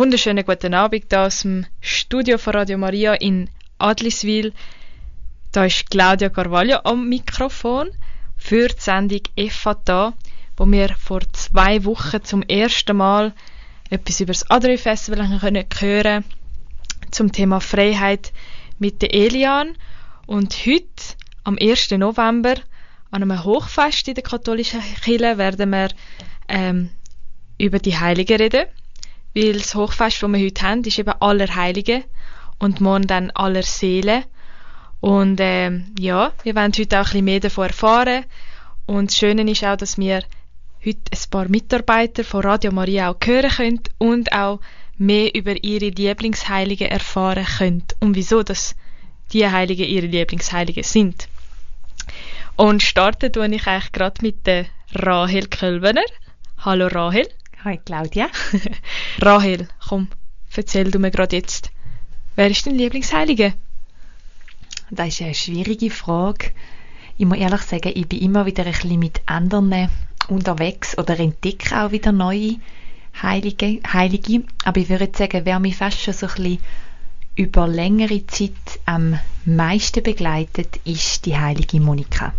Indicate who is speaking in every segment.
Speaker 1: wunderschönen guten Abend hier aus dem Studio von Radio Maria in Adliswil. Da ist Claudia Carvalho am Mikrofon für die Sendung EFATA, wo wir vor zwei Wochen zum ersten Mal etwas über das Adri Festival hören können zum Thema Freiheit mit der Elian. Und heute, am 1. November, an einem Hochfest in der katholischen Kirche, werden wir ähm, über die Heiligen reden. Weil das Hochfest, das wir heute haben, ist eben aller Heiligen und morgen dann aller Seelen. Und ähm, ja, wir wollen heute auch ein bisschen mehr davon erfahren. Und das Schöne ist auch, dass wir heute ein paar Mitarbeiter von Radio Maria auch hören können und auch mehr über ihre Lieblingsheiligen erfahren können und wieso dass die Heiligen ihre Lieblingsheiligen sind. Und starten tue ich eigentlich gerade mit der Rahel Kölbener. Hallo Rahel.
Speaker 2: Hi Claudia.
Speaker 1: Rahel, komm, erzähl du mir gerade jetzt, wer ist dein Lieblingsheilige?
Speaker 2: Das ist eine schwierige Frage. Ich muss ehrlich sagen, ich bin immer wieder ein bisschen mit anderen unterwegs oder entdecke auch wieder neue Heilige. Heilige. Aber ich würde sagen, wer mich fast schon so ein bisschen über längere Zeit am meisten begleitet, ist die heilige Monika.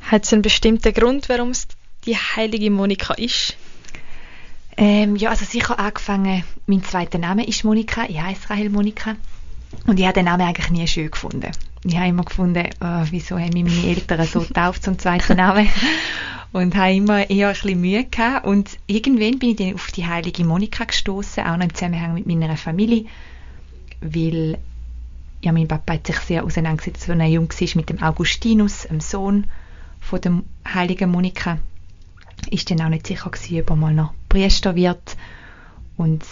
Speaker 1: Hat es einen bestimmten Grund, warum es die heilige Monika ist?
Speaker 2: Ähm, ja, also sicher angefangen, mein zweiter Name ist Monika, ich heiße Rahel Monika. Und ich habe den Namen eigentlich nie schön gefunden. Ich habe immer gefunden, oh, wieso haben mich meine Eltern so getauft zum zweiten Namen? Und habe immer eher ein bisschen Mühe gehabt. Und irgendwann bin ich dann auf die heilige Monika gestoßen, auch noch im Zusammenhang mit meiner Familie, weil ja, mein Papa hat sich sehr auseinandergesetzt, als er jung war, mit dem Augustinus, dem Sohn von der heiligen Monika ist dann auch nicht sicher gewesen, ob er mal noch Priester wird. Und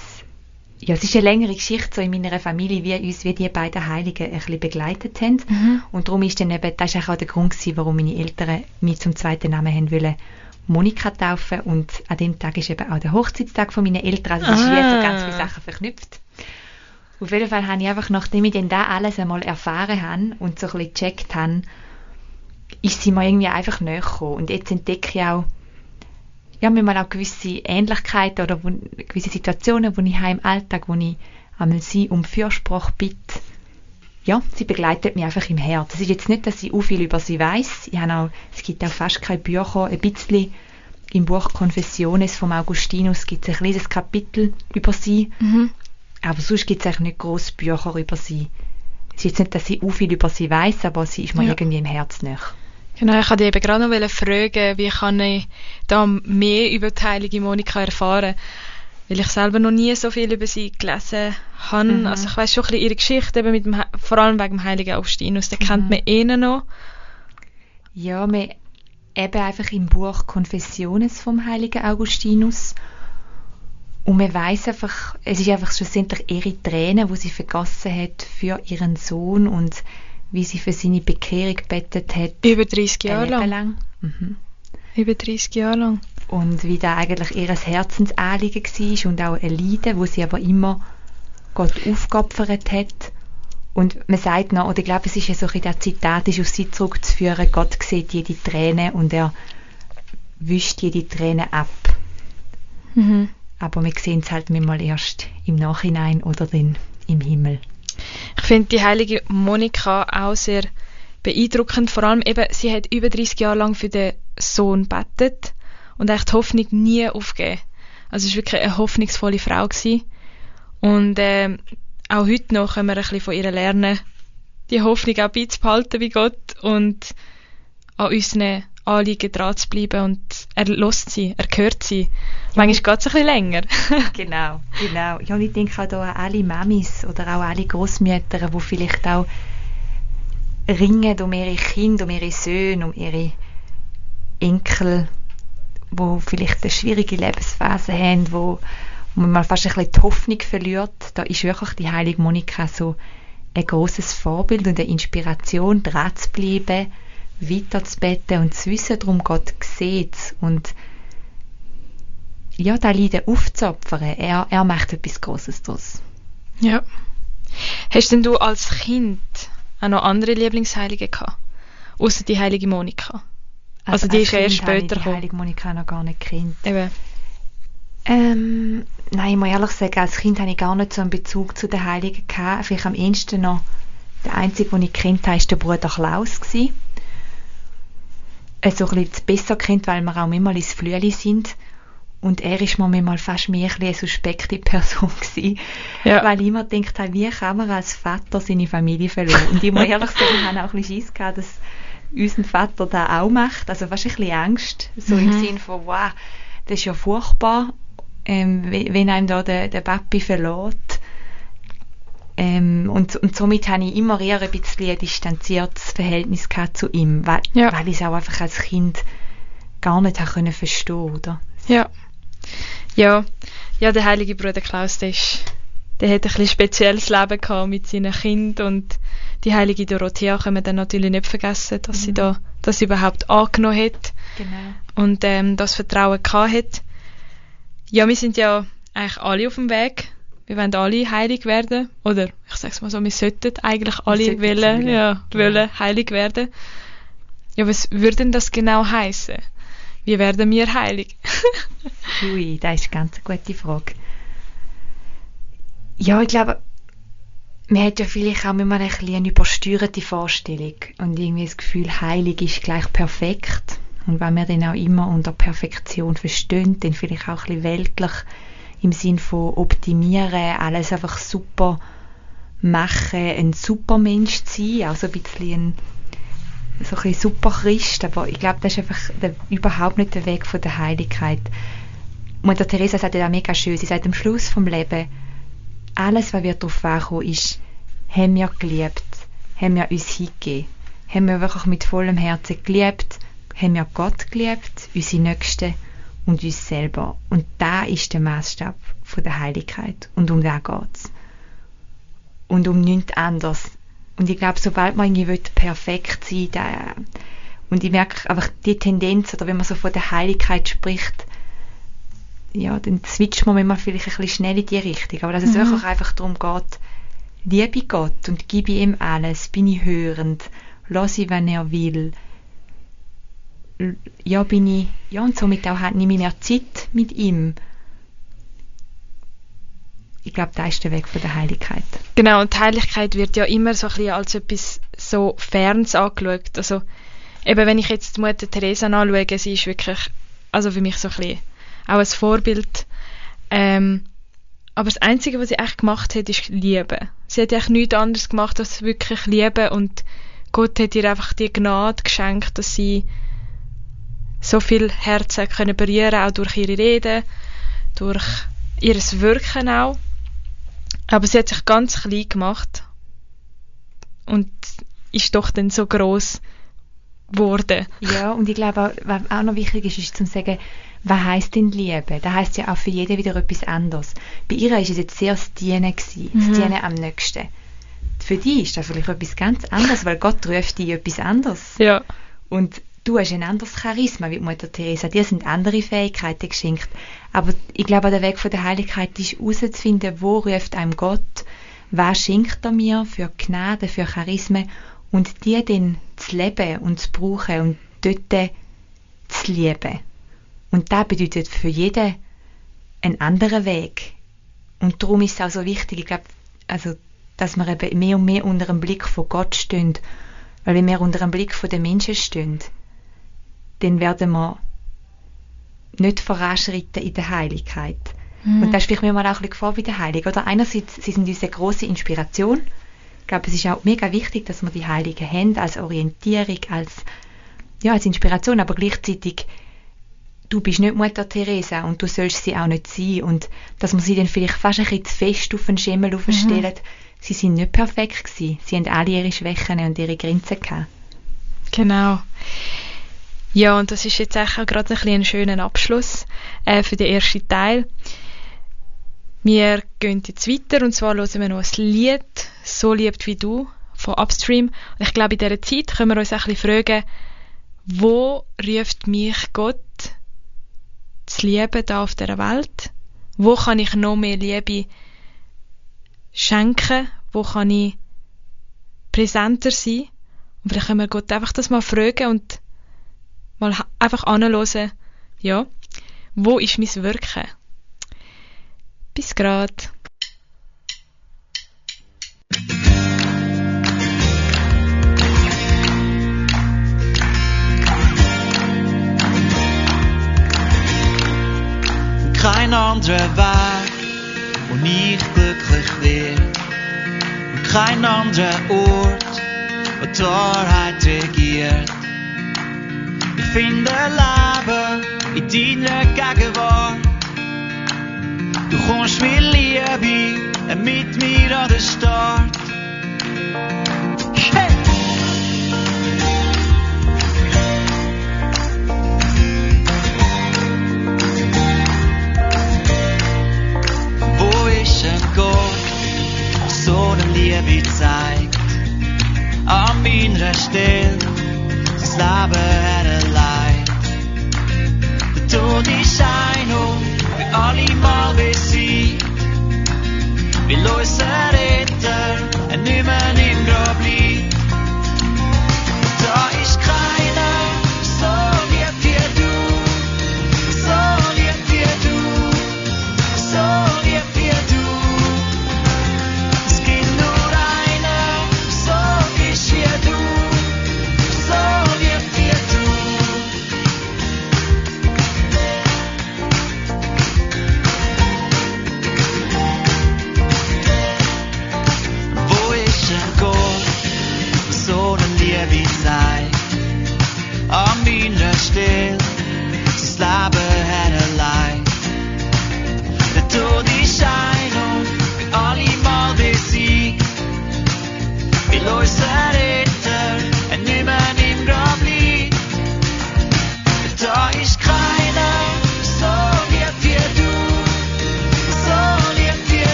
Speaker 2: ja, es ist eine längere Geschichte so in meiner Familie, wie uns wie die beiden Heiligen ein bisschen begleitet haben. Mhm. Und darum ist dann eben, das ist auch der Grund gewesen, warum meine Eltern mich zum zweiten Namen haben wollen, Monika taufen. Und an dem Tag ist eben auch der Hochzeitstag von meinen Eltern. Also es ist wie so ganz viele Sachen verknüpft. Auf jeden Fall habe ich einfach, nachdem ich dann da alles einmal erfahren habe und so ein bisschen gecheckt habe, ist sie mir irgendwie einfach näher gekommen. Und jetzt entdecke ich auch, ja, manchmal auch gewisse Ähnlichkeiten oder wo, gewisse Situationen, wo ich im Alltag, wo ich einmal sie um Fürsprache bitte, ja, sie begleitet mich einfach im Herz. Es ist jetzt nicht, dass ich auch viel über sie weiß. Ich habe auch, es gibt auch fast keine Bücher, ein bisschen im Buch Confessiones vom Augustinus gibt es ein kleines Kapitel über sie. Mhm. Aber sonst gibt es eigentlich nicht grosse Bücher über sie. Es ist jetzt nicht, dass ich auch viel über sie weiß, aber sie ist mir ja. irgendwie im Herz nach.
Speaker 1: Genau, ich wollte eben gerade noch fragen, wie kann ich da mehr über die heilige Monika erfahren? Weil ich selber noch nie so viel über sie gelesen habe. Mhm. Also ich weiß schon ein bisschen ihre Geschichte, eben mit dem, vor allem wegen dem heiligen Augustinus, den mhm. kennt man eh noch.
Speaker 2: Ja, man, eben einfach im Buch Confessiones vom heiligen Augustinus. Und man weiß einfach, es ist einfach schlussendlich ihre Tränen, die sie vergossen hat für ihren Sohn und wie sie für seine Bekehrung bettet hat.
Speaker 1: Über 30 Jahre lang.
Speaker 2: lang. Mhm.
Speaker 1: Über 30 Jahre lang.
Speaker 2: Und wie da eigentlich ihr Herzensanliegen war und auch ein Leiden, wo sie aber immer Gott aufgeopfert hat. Und man sagt noch, oder ich glaube, es ist ja so ein das Zitat, ist auf sie zurückzuführen, Gott sieht jede Träne und er wischt jede Träne ab. Mhm. Aber wir sehen es halt manchmal erst im Nachhinein oder dann im Himmel.
Speaker 1: Ich finde die heilige Monika auch sehr beeindruckend. Vor allem eben, sie hat über 30 Jahre lang für den Sohn bettet und echt Hoffnung nie aufgegeben. Also es war wirklich eine hoffnungsvolle Frau gewesen. Und äh, auch heute noch können wir ein bisschen von ihr lernen, die Hoffnung auch beizubehalten wie Gott und an unseren Anliegen dran zu bleiben und er lässt sie, er hört sie. Manchmal geht es ein bisschen länger.
Speaker 2: genau, genau. Ja, und ich denke auch an alle Mamis oder auch alle Großmütter, die vielleicht auch ringen um ihre Kinder, um ihre Söhne, um ihre Enkel, wo vielleicht eine schwierige Lebensphase haben, wo, wo man mal fast ein bisschen die Hoffnung verliert. Da ist wirklich die heilige Monika so ein großes Vorbild und eine Inspiration, dran zu bleiben, weiterzubeten und zu wissen, darum Gott sieht und ja, da Leiden aufzuopfern. Er, er macht etwas Großes daraus.
Speaker 1: Ja. Hast denn du als Kind auch noch andere Lieblingsheilige gehabt? Außer die heilige Monika?
Speaker 2: Also, also die ist erst später gekommen. die heilige Monika noch gar nicht kennt.
Speaker 1: Eben.
Speaker 2: Ähm, nein, ich muss ehrlich sagen, als Kind hatte ich gar nicht so einen Bezug zu den Heiligen gehabt. Vielleicht am ehesten noch, der einzige, den ich kennt habe, war der Bruder Klaus. Gewesen. Also ein bisschen besser kennt, weil wir auch immer ins Flüeli sind. Und er ist mir manchmal fast mehr ein eine suspekte Person gewesen, ja. weil ich immer gedacht habe, wie kann man als Vater seine Familie verlieren? Und ich muss ehrlich sagen, ich habe auch ein bisschen Schiss gehabt, dass unser Vater das auch macht. Also fast ein bisschen Angst, so mhm. im Sinne von, wow, das ist ja furchtbar, ähm, wenn einem da der, der Papi verlässt. Ähm, und, und somit habe ich immer eher ein bisschen ein distanziertes Verhältnis zu ihm, weil, ja. weil ich es auch einfach als Kind gar nicht habe können verstehen, oder?
Speaker 1: Ja. Ja. Ja, der heilige Bruder Klaus, der, ist, der hat ein bisschen spezielles Leben gehabt mit seinen Kindern und die heilige Dorothea können wir dann natürlich nicht vergessen, dass mhm. sie da das überhaupt angenommen hat genau. und ähm, das Vertrauen gehabt hat. Ja, wir sind ja eigentlich alle auf dem Weg. Wir wollen alle heilig werden. Oder ich sag's mal so, wir sollten eigentlich alle sollten wollen, ja, wollen heilig werden. Ja, was würde denn das genau heißen? Wie werden wir heilig?
Speaker 2: Ui, das ist eine ganz gute Frage. Ja, ich glaube, man hat ja vielleicht auch immer ein bisschen eine übersteuerte Vorstellung und irgendwie das Gefühl, heilig ist gleich perfekt. Und wenn wir dann auch immer unter Perfektion verstehen, dann vielleicht auch ein bisschen weltlich im Sinn von optimieren, alles einfach super machen, ein Supermensch zu sein, also ein bisschen ein, so ein super Christ, aber ich glaube, das ist einfach der, überhaupt nicht der Weg von der Heiligkeit. Mutter Teresa sagt ja auch mega schön, sie sagt am Schluss vom Leben, alles, was wir darauf ankommen, ist, haben wir geliebt, haben wir uns hingegeben, haben wir wirklich mit vollem Herzen geliebt, haben wir Gott geliebt, unsere Nächsten und uns selber. Und da ist der Maßstab von der Heiligkeit. Und um da geht's. Und um nichts anderes. Und ich glaube, sobald man irgendwie perfekt sein will, und ich merke einfach die Tendenz, oder wenn man so von der Heiligkeit spricht, ja, dann switcht man manchmal vielleicht ein bisschen schnell in die Richtung. Aber dass es mhm. wirklich einfach darum geht, liebe Gott und gebe ihm alles, bin ich hörend, lass ich, wenn er will, ja, bin ich, ja, und somit auch nehme ich mehr Zeit mit ihm. Ich glaube, da ist der Weg von der Heiligkeit.
Speaker 1: Genau, und die Heiligkeit wird ja immer so ein bisschen als etwas so Ferns angeschaut. Also, eben, wenn ich jetzt die Mutter Teresa anschaue, sie ist wirklich, also für mich so ein bisschen auch ein Vorbild. Ähm, aber das Einzige, was sie echt gemacht hat, ist Liebe. Sie hat eigentlich nichts anderes gemacht, als wirklich Liebe und Gott hat ihr einfach die Gnade geschenkt, dass sie so viel Herzen können berühren, auch durch ihre Reden, durch ihres Wirken auch. Aber sie hat sich ganz klein gemacht und ist doch dann so groß geworden.
Speaker 2: Ja, und ich glaube, was auch noch wichtig ist, ist zu sagen, was heisst denn Liebe? Das heisst ja auch für jeden wieder etwas anderes. Bei ihr ist es jetzt sehr das Dienen gewesen, das mhm. Dienen am nächsten. Für die ist das vielleicht etwas ganz anderes, weil Gott ruft dich etwas anderes.
Speaker 1: Ja.
Speaker 2: Und du hast ein anderes Charisma wie Mutter Teresa, dir sind andere Fähigkeiten geschenkt. Aber ich glaube, der Weg von der Heiligkeit ist herauszufinden, wo ruft einem Gott, was schenkt er mir für Gnade, für Charisma und die dann zu leben und zu brauchen und dort zu lieben. Und das bedeutet für jeden einen anderen Weg. Und darum ist es auch so wichtig, ich glaube, also, dass wir eben mehr und mehr unter dem Blick von Gott stehen. Weil wir unter dem Blick von den Menschen stehen, dann werden wir nicht voranschreiten in der Heiligkeit. Mhm. Und das ist vielleicht mir mal auch ein bisschen Gefahr bei der Heiligen. Oder einerseits, sie sind unsere große Inspiration. Ich glaube, es ist auch mega wichtig, dass wir die Heiligen haben, als Orientierung, als, ja, als Inspiration, aber gleichzeitig, du bist nicht Mutter Teresa und du sollst sie auch nicht sein. Und dass man sie dann vielleicht fast ein bisschen zu fest auf den Schemel mhm. aufstellen, sie sind nicht perfekt gewesen. Sie haben alle ihre Schwächen und ihre Grenzen gehabt.
Speaker 1: Genau. Ja, und das ist jetzt auch gerade ein, ein schöner Abschluss äh, für den ersten Teil. Wir gehen jetzt weiter und zwar hören wir noch ein Lied, «So liebt wie du» von Upstream. Und ich glaube, in dieser Zeit können wir uns auch ein bisschen fragen, wo ruft mich Gott zu lieben da auf der Welt? Wo kann ich noch mehr Liebe schenken? Wo kann ich präsenter sein? Und vielleicht können wir Gott einfach das mal fragen und mal einfach anhören, ja, wo ist mein Wirken? Bis grad.
Speaker 3: Kein anderer Weg, wo ich glücklich werde. Kein anderer Ort, wo Wahrheit regiert. Ich finde Leben in deiner Gegenwart. Du kommst mit Liebe mit mir an den Start. Hey! Wo ist ein Gott, der so eine Liebe zeigt? An meiner Stelle das Leben. Der Tod ist ein und für alle mal besiegt. Will unser Retter ein nicht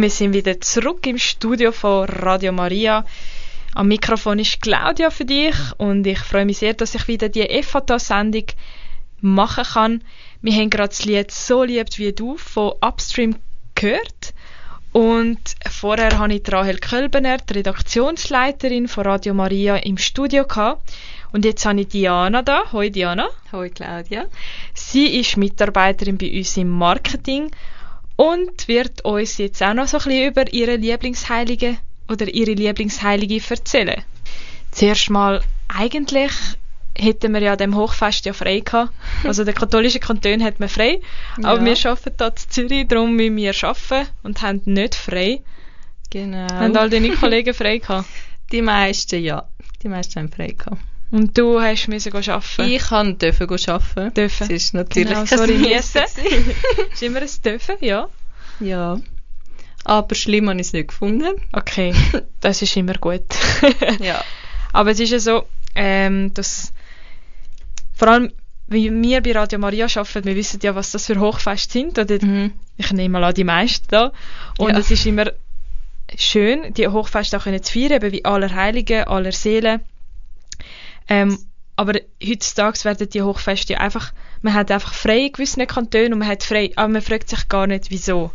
Speaker 3: Und
Speaker 1: wir sind wieder zurück im Studio von Radio Maria. Am Mikrofon ist Claudia für dich und ich freue mich sehr, dass ich wieder die FATA-Sendung machen kann. Wir haben gerade das Lied «So liebt wie du» von Upstream gehört. Und vorher hatte ich Rahel Kölbener, die Redaktionsleiterin von Radio Maria, im Studio. Gehabt. Und jetzt habe ich Diana da. Hoi Diana.
Speaker 4: Hoi Claudia.
Speaker 1: Sie ist Mitarbeiterin bei uns im Marketing und wird uns jetzt auch noch so ein bisschen über ihre Lieblingsheilige oder ihre Lieblingsheilige erzählen. Zuerst mal, eigentlich hätten wir ja dem Hochfest ja frei gehabt. Also der katholische Kanton hat man frei, aber
Speaker 4: Ja.
Speaker 1: wir arbeiten hier in Zürich, darum müssen wir arbeiten und haben nicht frei.
Speaker 4: Genau.
Speaker 1: Haben all deine Kollegen frei gehabt.
Speaker 4: Die meisten, ja. Die meisten haben frei gehabt.
Speaker 1: Und du hast müssen arbeiten.
Speaker 4: Ich kann dürfen arbeiten.
Speaker 1: Dürfen.
Speaker 4: Das ist natürlich
Speaker 1: Genau, sorry,
Speaker 4: Müssen
Speaker 1: ist immer ein Dürfen, ja.
Speaker 4: Ja. Aber schlimm habe ich es nicht gefunden.
Speaker 1: Okay, das ist immer gut.
Speaker 4: Ja.
Speaker 1: Aber es ist ja so, ähm, dass vor allem, wie wir bei Radio Maria arbeiten, wir wissen ja, was das für Hochfeste sind. Oder
Speaker 4: Mhm.
Speaker 1: ich nehme mal an, die meisten da. Und
Speaker 4: Ja.
Speaker 1: es ist immer schön, die Hochfeste auch können zu feiern, eben wie aller Heiligen, aller Seelen. Ähm, aber heutzutage werden die Hochfeste ja einfach, man hat einfach frei in gewissen Kantonen und man hat frei, aber man fragt sich gar nicht, wieso.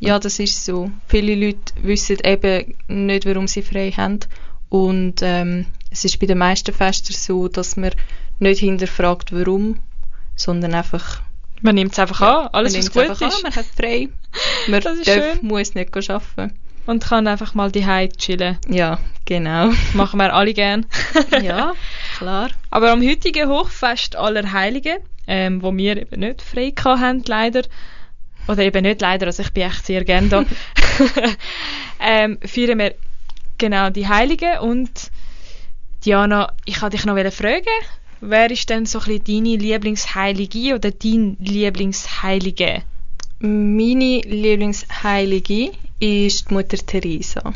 Speaker 4: Ja, das ist so. Viele Leute wissen eben nicht, warum sie frei haben. Und ähm, es ist bei den meisten Festen so, dass man nicht hinterfragt, warum, sondern einfach
Speaker 1: Man nimmt es einfach an, alles
Speaker 4: man
Speaker 1: was gut ist.
Speaker 4: An, man hat frei. Man
Speaker 1: Das ist
Speaker 4: darf,
Speaker 1: schön.
Speaker 4: muss nicht arbeiten.
Speaker 1: Und kann einfach mal die chillen.
Speaker 4: Ja, genau.
Speaker 1: Machen wir alle gern.
Speaker 4: ja, klar.
Speaker 1: Aber am heutigen Hochfest aller Heiligen, ähm, wo wir eben nicht frei haben, leider, oder eben nicht leider, also ich bin echt sehr gern da, ähm, feiern wir genau die Heiligen und Diana, ich wollte dich noch fragen, wer ist denn so ein bisschen deine Lieblingsheilige oder dein Lieblingsheilige?
Speaker 4: Meine Lieblingsheilige ist die Mutter Teresa.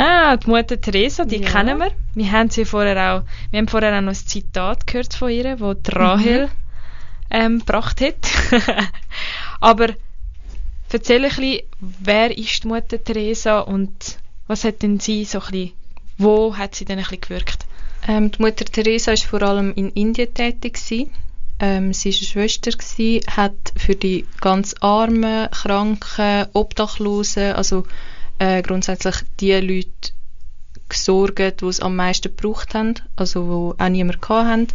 Speaker 1: Ah, die Mutter Teresa, die
Speaker 4: Ja.
Speaker 1: kennen wir. Wir haben sie vorher auch, wir haben vorher auch noch ein Zitat gehört von ihr, wo Rahel ähm, gebracht hat. Aber erzähl ein bisschen, wer ist die Mutter Teresa und was hat denn sie so ein bisschen, wo hat sie denn ein bisschen gewirkt?
Speaker 4: Ähm, die Mutter Teresa ist vor allem in Indien tätig gewesen. Ähm, sie ist eine Schwester gewesen, hat für die ganz Armen, Kranken, Obdachlosen, also äh, grundsätzlich die Leute gesorgt, die es am meisten gebraucht haben, also wo auch niemand haben,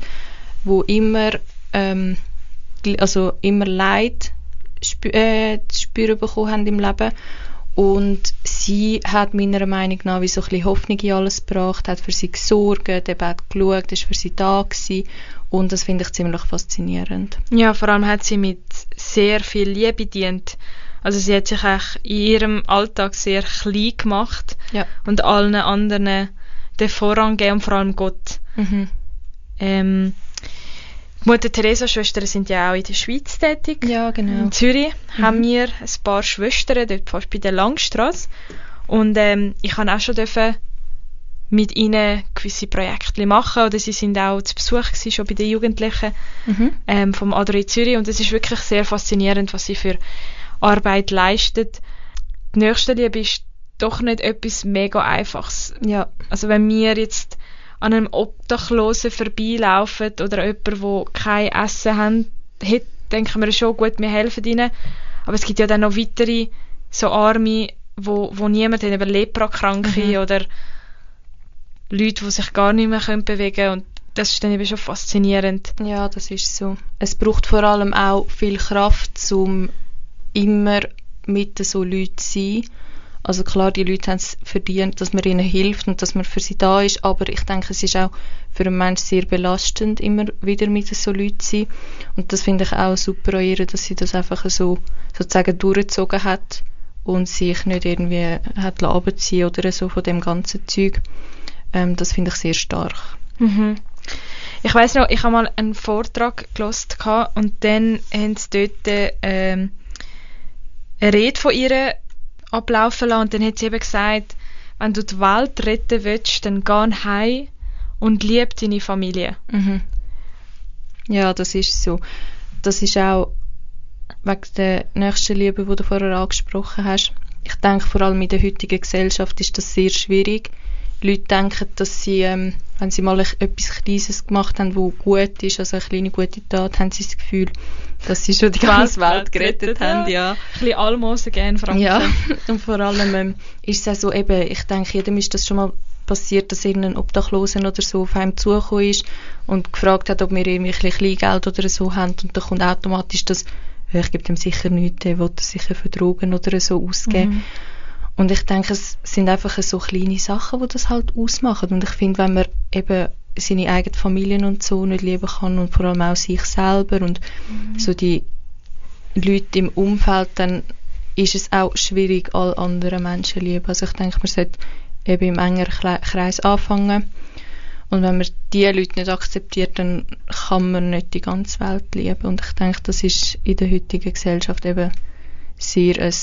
Speaker 4: wo immer ähm, also immer Leid spü äh, zu spüren bekommen haben im Leben und sie hat meiner Meinung nach wie so ein bisschen Hoffnung in alles gebracht, hat für sie gesorgt, eben hat geschaut, ist für sie da gewesen. Und das finde ich ziemlich faszinierend.
Speaker 1: Ja, vor allem hat sie mit sehr viel Liebe dient. Also sie hat sich auch in ihrem Alltag sehr klein gemacht
Speaker 4: Ja.
Speaker 1: und allen anderen den Vorrang gegeben und vor allem Gott.
Speaker 4: Mhm.
Speaker 1: Ähm, die Mutter Teresa Schwestern sind ja auch in der Schweiz tätig.
Speaker 4: Ja, genau.
Speaker 1: In Zürich haben wir ein paar Schwestern, dort fast bei der Langstrasse. Und ähm, ich kann auch schon dürfen mit ihnen gewisse Projekte machen oder sie sind auch zu Besuch gewesen, schon bei den Jugendlichen
Speaker 4: Mhm.
Speaker 1: ähm, vom Adri Zürich und es ist wirklich sehr faszinierend, was sie für Arbeit leistet. Die Nächstenliebe ist doch nicht etwas mega Einfaches.
Speaker 4: Ja.
Speaker 1: Also wenn wir jetzt an einem Obdachlosen vorbeilaufen oder jemand, wo kein Essen haben, hat, denken wir schon, gut, wir helfen ihnen. Aber es gibt ja dann noch weitere so Arme, wo, wo niemand hat, eben Leprakranke
Speaker 4: Mhm.
Speaker 1: oder Leute, die sich gar nicht mehr können bewegen können. Und das ist dann eben schon faszinierend.
Speaker 4: Ja, das ist so. Es braucht vor allem auch viel Kraft, um immer mit so Leuten sein. Also klar, die Leute haben es verdient, dass man ihnen hilft und dass man für sie da ist, aber ich denke, es ist auch für einen Menschen sehr belastend, immer wieder mit so Leuten zu sein. Und das finde ich auch super an ihr, dass sie das einfach so sozusagen durchgezogen hat und sich nicht irgendwie hat abziehen oder so von dem ganzen Zeug. Ähm, das finde ich sehr stark.
Speaker 1: Mhm. Ich weiß noch, ich habe mal einen Vortrag gelost und dann haben sie dort ähm, eine Rede von ihr ablaufen lassen und dann hat sie eben gesagt, wenn du die Welt retten willst, dann geh heim und lieb deine Familie.
Speaker 4: Mhm. Ja, das ist so. Das ist auch wegen der nächsten Liebe, die du vorher angesprochen hast. Ich denke, vor allem in der heutigen Gesellschaft ist das sehr schwierig. Leute denken, dass sie, ähm, wenn sie mal etwas Kleines gemacht haben, wo gut ist, also eine kleine gute Tat, haben sie das Gefühl, dass sie schon die ganze Welt gerettet haben, ja.
Speaker 1: Ein bisschen Almosen gern, Franken.
Speaker 4: Ja, und vor allem ähm, ist es auch so, eben, ich denke, jedem ist das schon mal passiert, dass irgendein Obdachlosen oder so auf einem zugekommen ist und gefragt hat, ob wir irgendwie ein Kleingeld oder so haben und dann kommt automatisch das, «Ja, ich gebe dem sicher nichts, der will das sicher für Drogen oder so ausgeben.
Speaker 1: Mhm.
Speaker 4: Und ich denke, es sind einfach so kleine Sachen, die das halt ausmachen. Und ich finde, wenn man eben seine eigene Familie und so nicht lieben kann und vor allem auch sich selber und so die Leute im Umfeld, dann ist es auch schwierig, alle anderen Menschen zu lieben. Also ich denke, man sollte eben im engeren Kreis anfangen. Und wenn man diese Leute nicht akzeptiert, dann kann man nicht die ganze Welt lieben. Und ich denke, das ist in der heutigen Gesellschaft eben sehr ein,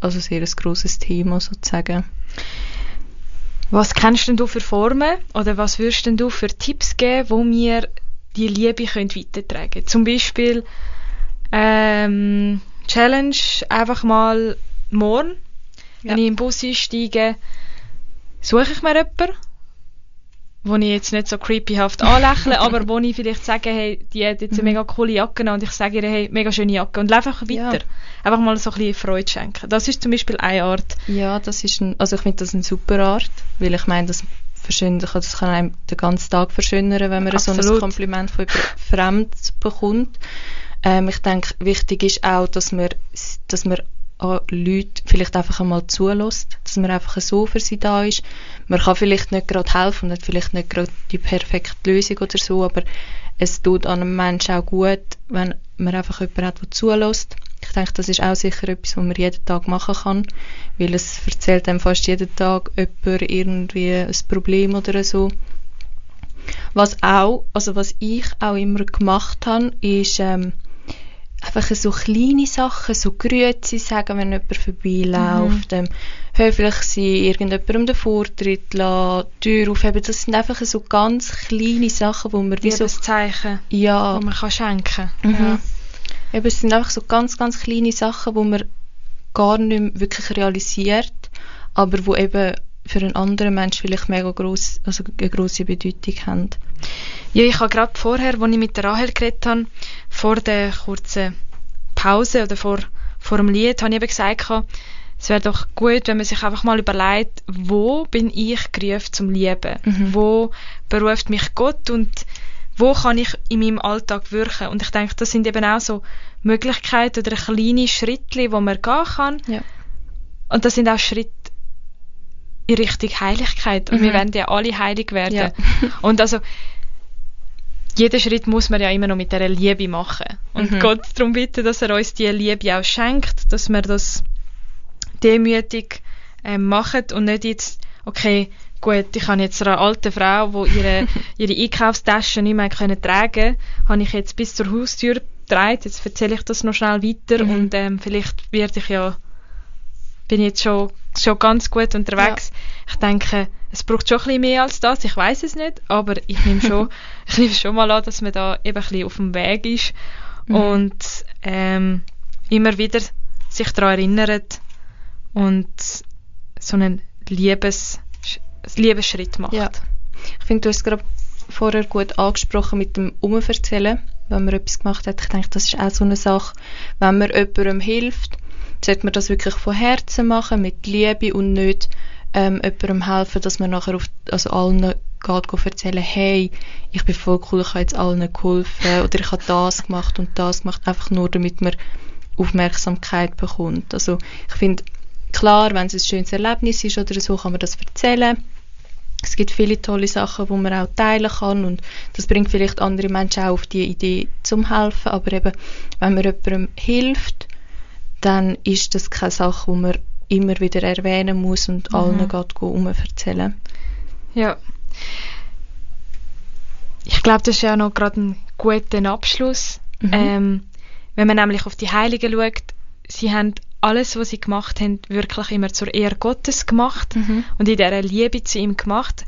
Speaker 4: also sehr ein grosses Thema sozusagen.
Speaker 1: Was kennst denn du für Formen oder was würdest denn du für Tipps geben, wo wir die Liebe können weitertragen können? Zum Beispiel ähm, Challenge einfach mal morgen, wenn
Speaker 4: Ja.
Speaker 1: ich im Bus einsteige, suche ich mir jemanden, wo ich jetzt nicht so creepyhaft anlächle, aber wo ich vielleicht sage, hey, die hat jetzt eine mega coole Jacke und ich sage ihr, hey, mega schöne Jacke und laufe einfach
Speaker 4: Ja.
Speaker 1: weiter. Einfach mal so ein bisschen Freude schenken. Das ist zum Beispiel eine Art.
Speaker 4: Ja, das ist ein, also ich finde das eine super Art, weil ich meine, das verschönern, das kann einem den ganzen Tag verschönern, wenn man so ein
Speaker 1: Absolut.
Speaker 4: Kompliment von fremd bekommt. Ähm, ich denke, wichtig ist auch, dass man, dass man an Leute vielleicht einfach einmal zulässt, dass man einfach so für sie da ist. Man kann vielleicht nicht gerade helfen und hat vielleicht nicht gerade die perfekte Lösung oder so, aber es tut einem Menschen auch gut, wenn man einfach jemanden hat, der zulässt. Ich denke, das ist auch sicher etwas, was man jeden Tag machen kann, weil es erzählt einem fast jeden Tag jemand irgendwie ein Problem oder so. Was auch, also was ich auch immer gemacht habe, ist ähm, einfach so kleine Sachen, so Grüezi sagen, wenn jemand vorbeiläuft, ähm, höflich sein, irgendjemandem den Vortritt lassen, Tür aufheben, das sind einfach so ganz kleine Sachen, wo man wie so,
Speaker 1: Liebeszeichen,
Speaker 4: ja,
Speaker 1: die man kann schenken
Speaker 4: Mhm.
Speaker 1: Ja.
Speaker 4: Eben, es sind einfach so ganz, ganz kleine Sachen, wo man gar nicht wirklich realisiert, aber wo eben für einen anderen Mensch vielleicht mega gross, also eine grosse Bedeutung haben.
Speaker 1: Ja, ich habe gerade vorher, als ich mit der Rahel geredet habe, vor der kurzen Pause oder vor, vor dem Lied, habe ich eben gesagt, es wäre doch gut, wenn man sich einfach mal überlegt, wo bin ich gerufen zum Lieben?
Speaker 4: Mhm.
Speaker 1: Wo beruft mich Gott und wo kann ich in meinem Alltag wirken? Und ich denke, das sind eben auch so Möglichkeiten oder kleine Schritte, wo man gehen kann.
Speaker 4: Ja.
Speaker 1: Und das sind auch Schritte in Richtung Heiligkeit. Und wir
Speaker 4: Mhm.
Speaker 1: werden ja alle heilig werden.
Speaker 4: Ja.
Speaker 1: Und also, jeden Schritt muss man ja immer noch mit dieser Liebe machen. Und
Speaker 4: Mhm.
Speaker 1: Gott darum bitten, dass er uns diese Liebe auch schenkt, dass wir das demütig ähm, machen und nicht jetzt, okay, gut, ich habe jetzt eine alte Frau, die ihre, ihre Einkaufstasche nicht mehr können tragen habe ich jetzt bis zur Haustür getragen, jetzt erzähle ich das noch schnell weiter
Speaker 4: Mhm.
Speaker 1: und ähm, vielleicht werde ich ja, bin ich jetzt schon, schon ganz gut unterwegs. Ich denke, es braucht schon ein bisschen mehr als das, ich weiß es nicht, aber ich nehme schon, ich nehme schon mal an, dass man da eben ein bisschen auf dem Weg ist
Speaker 4: Mhm.
Speaker 1: und ähm, immer wieder sich daran erinnert und so einen Liebes, Liebesschritt macht.
Speaker 4: Ja. Ich finde, du hast es gerade vorher gut angesprochen mit dem Umverzählen, wenn man etwas gemacht hat. Ich denke, das ist auch so eine Sache, wenn man jemandem hilft, sollte man das wirklich von Herzen machen, mit Liebe und nicht ähm, jemandem helfen, dass man nachher auf, also allen geht erzählen, hey, ich bin voll cool, ich habe jetzt allen geholfen oder ich habe das gemacht und das gemacht, einfach nur damit man Aufmerksamkeit bekommt. Also ich finde, klar, wenn es ein schönes Erlebnis ist oder so, kann man das erzählen. Es gibt viele tolle Sachen, die man auch teilen kann und das bringt vielleicht andere Menschen auch auf die Idee zum helfen, aber eben, wenn man jemandem hilft, dann ist das keine Sache, die man immer wieder erwähnen muss und allen geht erzählen.
Speaker 1: Ja. Ich glaube, das ist ja noch gerade ein guter Abschluss.
Speaker 4: Mhm.
Speaker 1: Ähm, wenn man nämlich auf die Heiligen schaut, sie haben alles, was sie gemacht haben, wirklich immer zur Ehre Gottes gemacht
Speaker 4: Mhm.
Speaker 1: und in dieser Liebe zu ihm gemacht.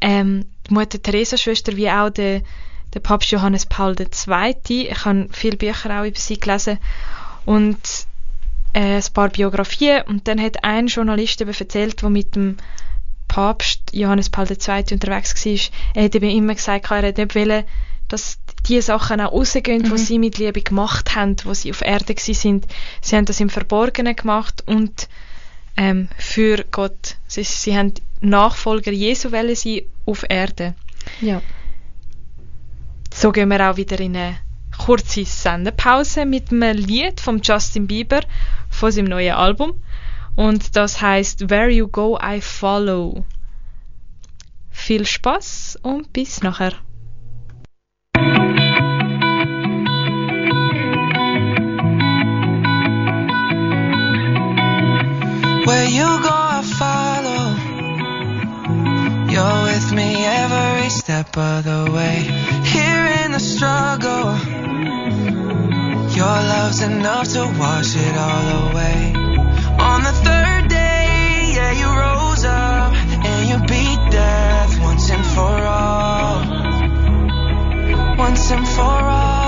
Speaker 1: Ähm, die Mutter Teresa Schwester wie auch der, der Papst Johannes Paul II. Ich habe viele Bücher auch über sie gelesen und äh, ein paar Biografien und dann hat ein Journalist eben erzählt, der mit dem Papst Johannes Paul II. unterwegs war, er hat eben immer gesagt, er hat nicht wollen, dass die Sachen auch rausgehen, die
Speaker 4: Mhm.
Speaker 1: sie mit Liebe gemacht haben, wo sie auf Erde sind. Sie haben das im Verborgenen gemacht und ähm, für Gott. Sie, sie haben Nachfolger Jesu wollen sein auf Erde.
Speaker 4: Ja.
Speaker 1: So gehen wir auch wieder in eine kurze Sendepause mit einem Lied von Justin Bieber von seinem neuen Album. Und das heißt Where You Go I Follow. Viel Spaß und bis nachher.
Speaker 3: Where you go, I follow. You're with me every step of the way. Here in the struggle, your love's enough to wash it all away. On the third day, yeah, you rose up and you beat death once and for all. Once and for all.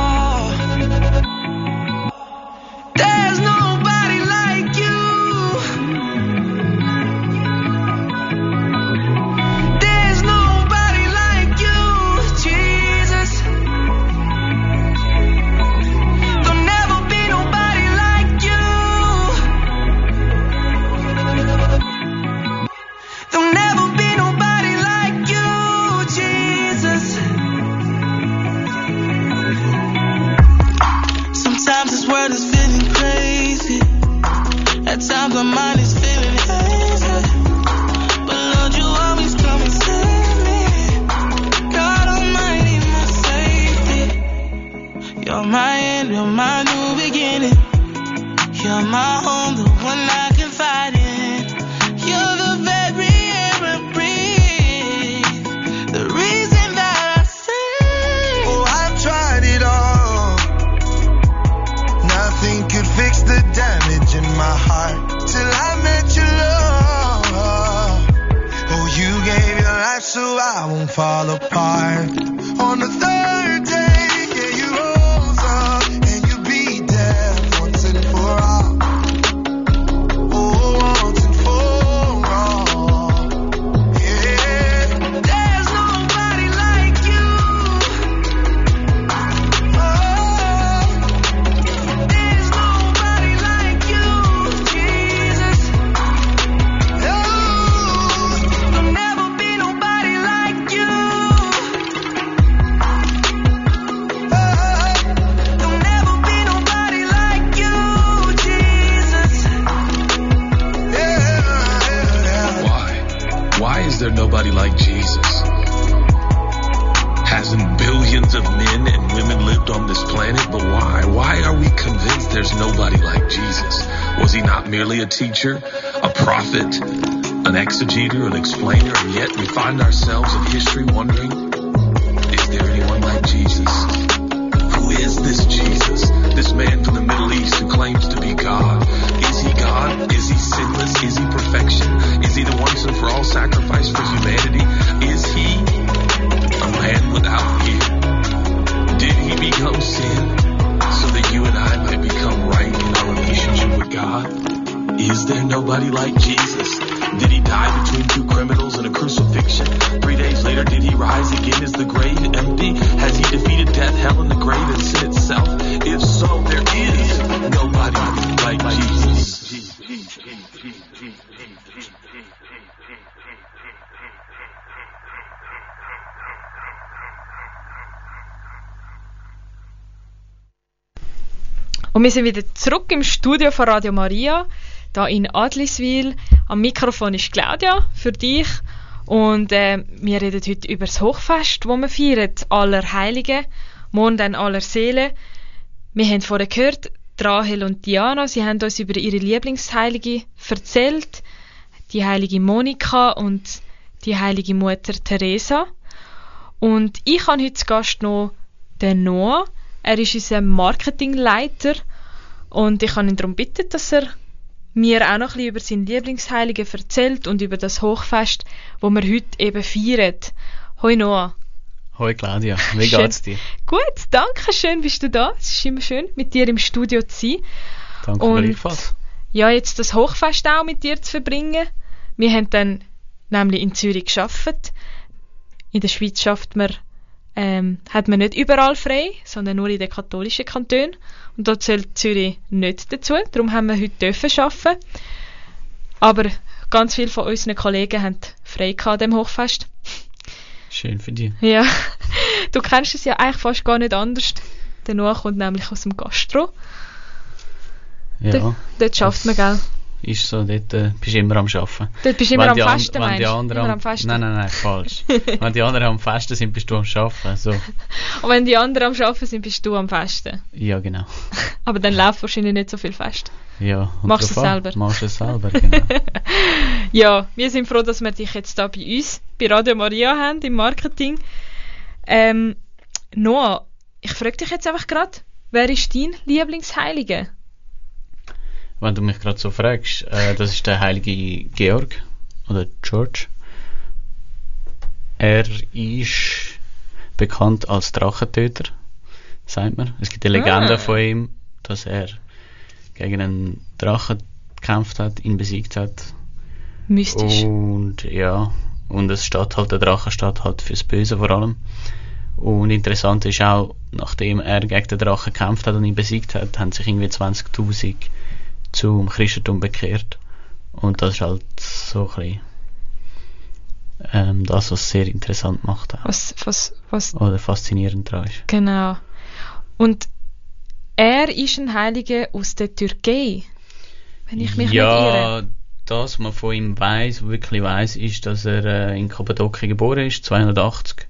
Speaker 1: Und wir sind wieder zurück im Studio von Radio Maria, da in Adliswil. Am Mikrofon ist Claudia für dich. Und äh, wir reden heute über das Hochfest, wo wir feiern, aller Heiligen, morgen dann aller Seelen. Wir haben vorher gehört, Rahel und Diana, sie haben uns über ihre Lieblingsheilige erzählt, die heilige Monika und die heilige Mutter Teresa. Und ich habe heute zu Gast noch den Noah. Er ist unser Marketingleiter und ich kann ihn darum bitten, dass er mir auch noch ein bisschen über seinen Lieblingsheiligen erzählt und über das Hochfest, wo wir heute eben feiern. Hoi Noah.
Speaker 5: Hoi Claudia, wie
Speaker 1: Schön.
Speaker 5: geht's dir?
Speaker 1: Gut, danke schön, bist du da. Es ist immer schön, mit dir im Studio zu sein.
Speaker 5: Danke
Speaker 1: Und-
Speaker 5: gleichfalls.
Speaker 1: Ja, jetzt das Hochfest auch mit dir zu verbringen. Wir haben dann nämlich in Zürich geschafft. In der Schweiz schafft man, ähm, hat man nicht überall frei, sondern nur in den katholischen Kantonen. Und da zählt Zürich nicht dazu. Darum haben wir heute dürfen arbeiten. Aber ganz viele von unseren Kollegen haben frei gehabt an dem Hochfest.
Speaker 5: Schön für dich.
Speaker 1: Ja, du kennst es ja eigentlich fast gar nicht anders. Der Noah kommt nämlich aus dem Gastro.
Speaker 5: Ja,
Speaker 1: Dort, dort schafft man, gell?
Speaker 5: Ist so, dort äh, bist du immer am Arbeiten.
Speaker 1: Dort bist du immer
Speaker 5: Wenn
Speaker 1: am Festen, meinst du? Immer
Speaker 5: am,
Speaker 1: am Festen.
Speaker 5: Nein, nein, nein, falsch. wenn die anderen am Festen sind, bist du am Arbeiten. So.
Speaker 1: Und wenn die anderen am Arbeiten sind, bist du am Festen.
Speaker 5: Ja, genau.
Speaker 1: Aber dann läuft wahrscheinlich nicht so viel Fest.
Speaker 5: Ja,
Speaker 1: Machst du es selber?
Speaker 5: Machst du es selber, genau.
Speaker 1: Ja, wir sind froh, dass wir dich jetzt da bei uns, bei Radio Maria haben, im Marketing. Ähm, Noah, ich frage dich jetzt einfach gerade, wer ist dein Lieblingsheilige?
Speaker 5: Wenn du mich gerade so fragst, äh, das ist der heilige Georg oder George. Er ist bekannt als Drachentöter, sagt man. Es gibt eine Legende
Speaker 1: Ah.
Speaker 5: von ihm, dass er gegen einen Drachen gekämpft hat, ihn besiegt hat.
Speaker 1: Mystisch.
Speaker 5: Und ja, und es steht halt, der Drache steht halt fürs Böse vor allem. Und interessant ist auch, nachdem er gegen den Drachen gekämpft hat und ihn besiegt hat, haben sich irgendwie 20.000 zum Christentum bekehrt. Und das ist halt so ein bisschen ähm, das, was es sehr interessant macht. Auch.
Speaker 1: Was, was, was,
Speaker 5: Oder faszinierend daran ist.
Speaker 1: genau. Und er ist ein Heiliger aus der Türkei. Wenn ich mich nicht
Speaker 5: ja,
Speaker 1: irre.
Speaker 5: das, was man von ihm weiß, wirklich weiß, ist, dass er äh, in Kappadokien geboren ist, 280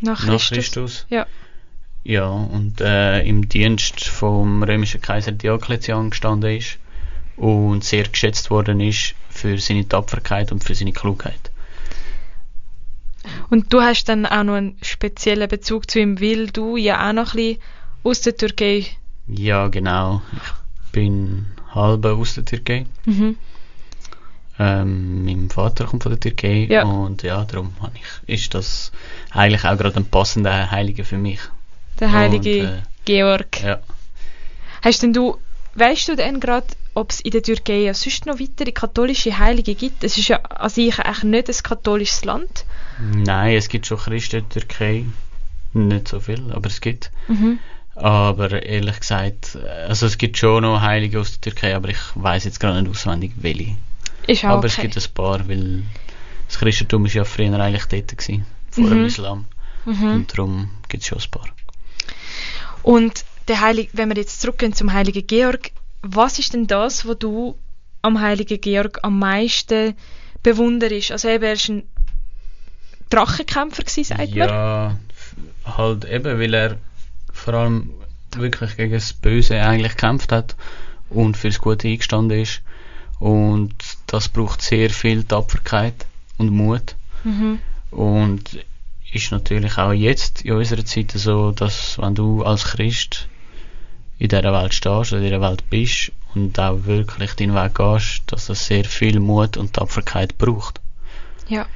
Speaker 1: Nach
Speaker 5: nach
Speaker 1: Christus.
Speaker 5: Christus.
Speaker 1: Ja.
Speaker 5: Ja, und äh, im Dienst vom römischen Kaiser Diokletian gestanden ist und sehr geschätzt worden ist für seine Tapferkeit und für seine Klugheit.
Speaker 1: Und du hast dann auch noch einen speziellen Bezug zu ihm, weil du ja auch noch ein bisschen aus der Türkei.
Speaker 5: Ja, genau. Ich bin halber aus der Türkei.
Speaker 1: Mhm.
Speaker 5: Ähm, mein Vater kommt von der Türkei
Speaker 1: Ja.
Speaker 5: und ja, darum ich, ist das eigentlich auch gerade ein passender Heiliger für mich.
Speaker 1: Der heilige
Speaker 5: Und, äh,
Speaker 1: Georg.
Speaker 5: Ja.
Speaker 1: Hast denn du, weißt du denn gerade, ob es in der Türkei ja sonst noch weitere katholische Heilige gibt? Es ist ja an sich eigentlich nicht ein katholisches Land.
Speaker 5: Nein, es gibt schon Christen in der Türkei. Nicht so viel, aber es gibt.
Speaker 1: Mhm.
Speaker 5: Aber ehrlich gesagt, also es gibt schon noch Heilige aus der Türkei, aber ich weiß jetzt gerade nicht auswendig welche.
Speaker 1: Ist auch
Speaker 5: aber
Speaker 1: okay.
Speaker 5: es gibt ein paar, weil das Christentum ist ja früher eigentlich dort gewesen, vor dem
Speaker 1: Mhm.
Speaker 5: Islam.
Speaker 1: Mhm.
Speaker 5: Und darum gibt es schon ein paar.
Speaker 1: Und der Heilige, wenn wir jetzt zurückgehen zum Heiligen Georg, was ist denn das, was du am Heiligen Georg am meisten bewunderst? Also eben, er war ein Drachenkämpfer gewesen, sagt man.
Speaker 5: Ja, halt eben, weil er vor allem wirklich gegen das Böse eigentlich gekämpft hat und fürs Gute eingestanden ist. Und das braucht sehr viel Tapferkeit und Mut.
Speaker 1: Mhm.
Speaker 5: Und ist natürlich auch jetzt in unserer Zeit so, dass wenn du als Christ in dieser Welt stehst oder in dieser Welt bist und auch wirklich deinen Weg gehst, dass das sehr viel Mut und Tapferkeit braucht.
Speaker 1: Ja.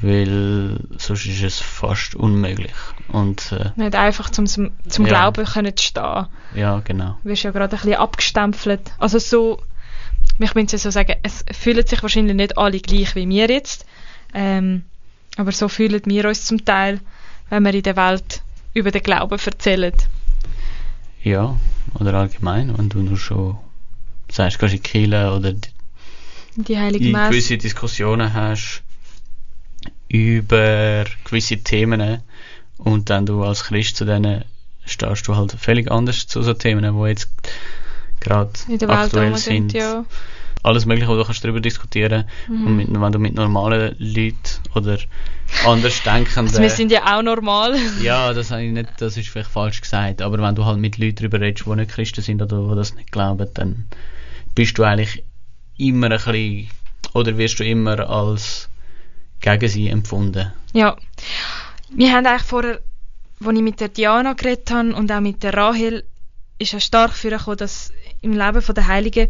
Speaker 5: Weil sonst ist es fast unmöglich. Und äh,
Speaker 1: Nicht einfach zum, zum, zum
Speaker 5: Ja.
Speaker 1: Glauben können zu stehen.
Speaker 5: ja, genau.
Speaker 1: Du wirst ja gerade ein bisschen abgestempelt. Also so, ich möchte so sagen, es fühlen sich wahrscheinlich nicht alle gleich wie wir jetzt. Ähm, aber so fühlen wir uns zum Teil, wenn wir in der Welt über den Glauben erzählen.
Speaker 5: Ja, oder allgemein, wenn du nur schon sagst, gehst in die Kirche oder die-
Speaker 1: Die Heilige Messe.
Speaker 5: gewisse Diskussionen hast über gewisse Themen und dann du als Christ zu denen stehst du halt völlig anders zu so Themen, wo jetzt gerade aktuell sind.
Speaker 1: sind. Ja.
Speaker 5: Alles mögliche, wo du kannst darüber diskutieren
Speaker 1: Mhm.
Speaker 5: und mit, wenn du mit normalen Leuten oder anders denkenden
Speaker 1: Also wir sind ja auch normal.
Speaker 5: ja, das habe ich nicht, das ist vielleicht falsch gesagt, aber wenn du halt mit Leuten darüber redest, die nicht Christen sind oder die das nicht glauben, dann bist du eigentlich immer ein bisschen, oder wirst du immer als gegen sie empfunden.
Speaker 1: Ja. Wir haben eigentlich vorher, als ich mit der Diana geredet habe und auch mit der Rahel, ist ja stark vorgekommen, dass im Leben der Heiligen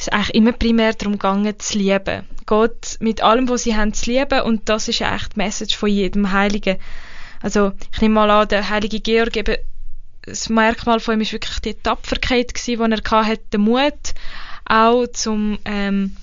Speaker 1: es eigentlich immer primär darum ging, zu lieben. Gott mit allem, was sie haben, zu lieben und das ist ja echt die Message von jedem Heiligen. Also ich nehme mal an, der heilige Georg eben, das Merkmal von ihm ist wirklich die Tapferkeit die er hatte, der Mut, auch zum ähm,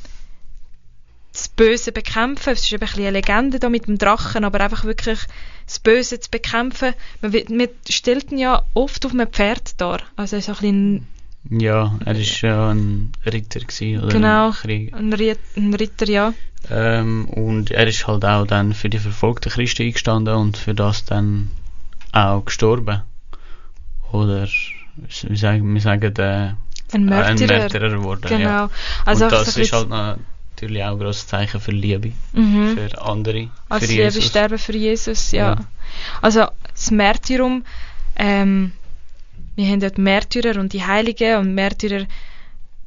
Speaker 1: das Böse bekämpfen. Es ist eben ein eine Legende da mit dem Drachen, aber einfach wirklich das Böse zu bekämpfen. Man, man stellt ihn ja oft auf einem Pferd dar. Also so ein bisschen
Speaker 5: Ja, er ist ja ein Ritter gewesen, oder
Speaker 1: Genau.
Speaker 5: ein
Speaker 1: ein, Ritt, ein Ritter, ja.
Speaker 5: Ähm, und er ist halt auch dann für die verfolgten Christen eingestanden und für das dann auch gestorben. Oder, wie sagen, wir sagen, äh,
Speaker 1: Ein Märtyrer.
Speaker 5: ein Märtyrer geworden.
Speaker 1: Genau.
Speaker 5: Ja.
Speaker 1: Also
Speaker 5: und das
Speaker 1: ein
Speaker 5: ist halt natürlich auch ein grosses Zeichen für Liebe.
Speaker 1: Mhm.
Speaker 5: Für andere.
Speaker 1: Als
Speaker 5: für
Speaker 1: Liebe
Speaker 5: Jesus.
Speaker 1: sterben für Jesus, ja.
Speaker 5: Ja.
Speaker 1: Also das Märtyrum, ähm, wir haben dort Märtyrer und die Heiligen und Märtyrer,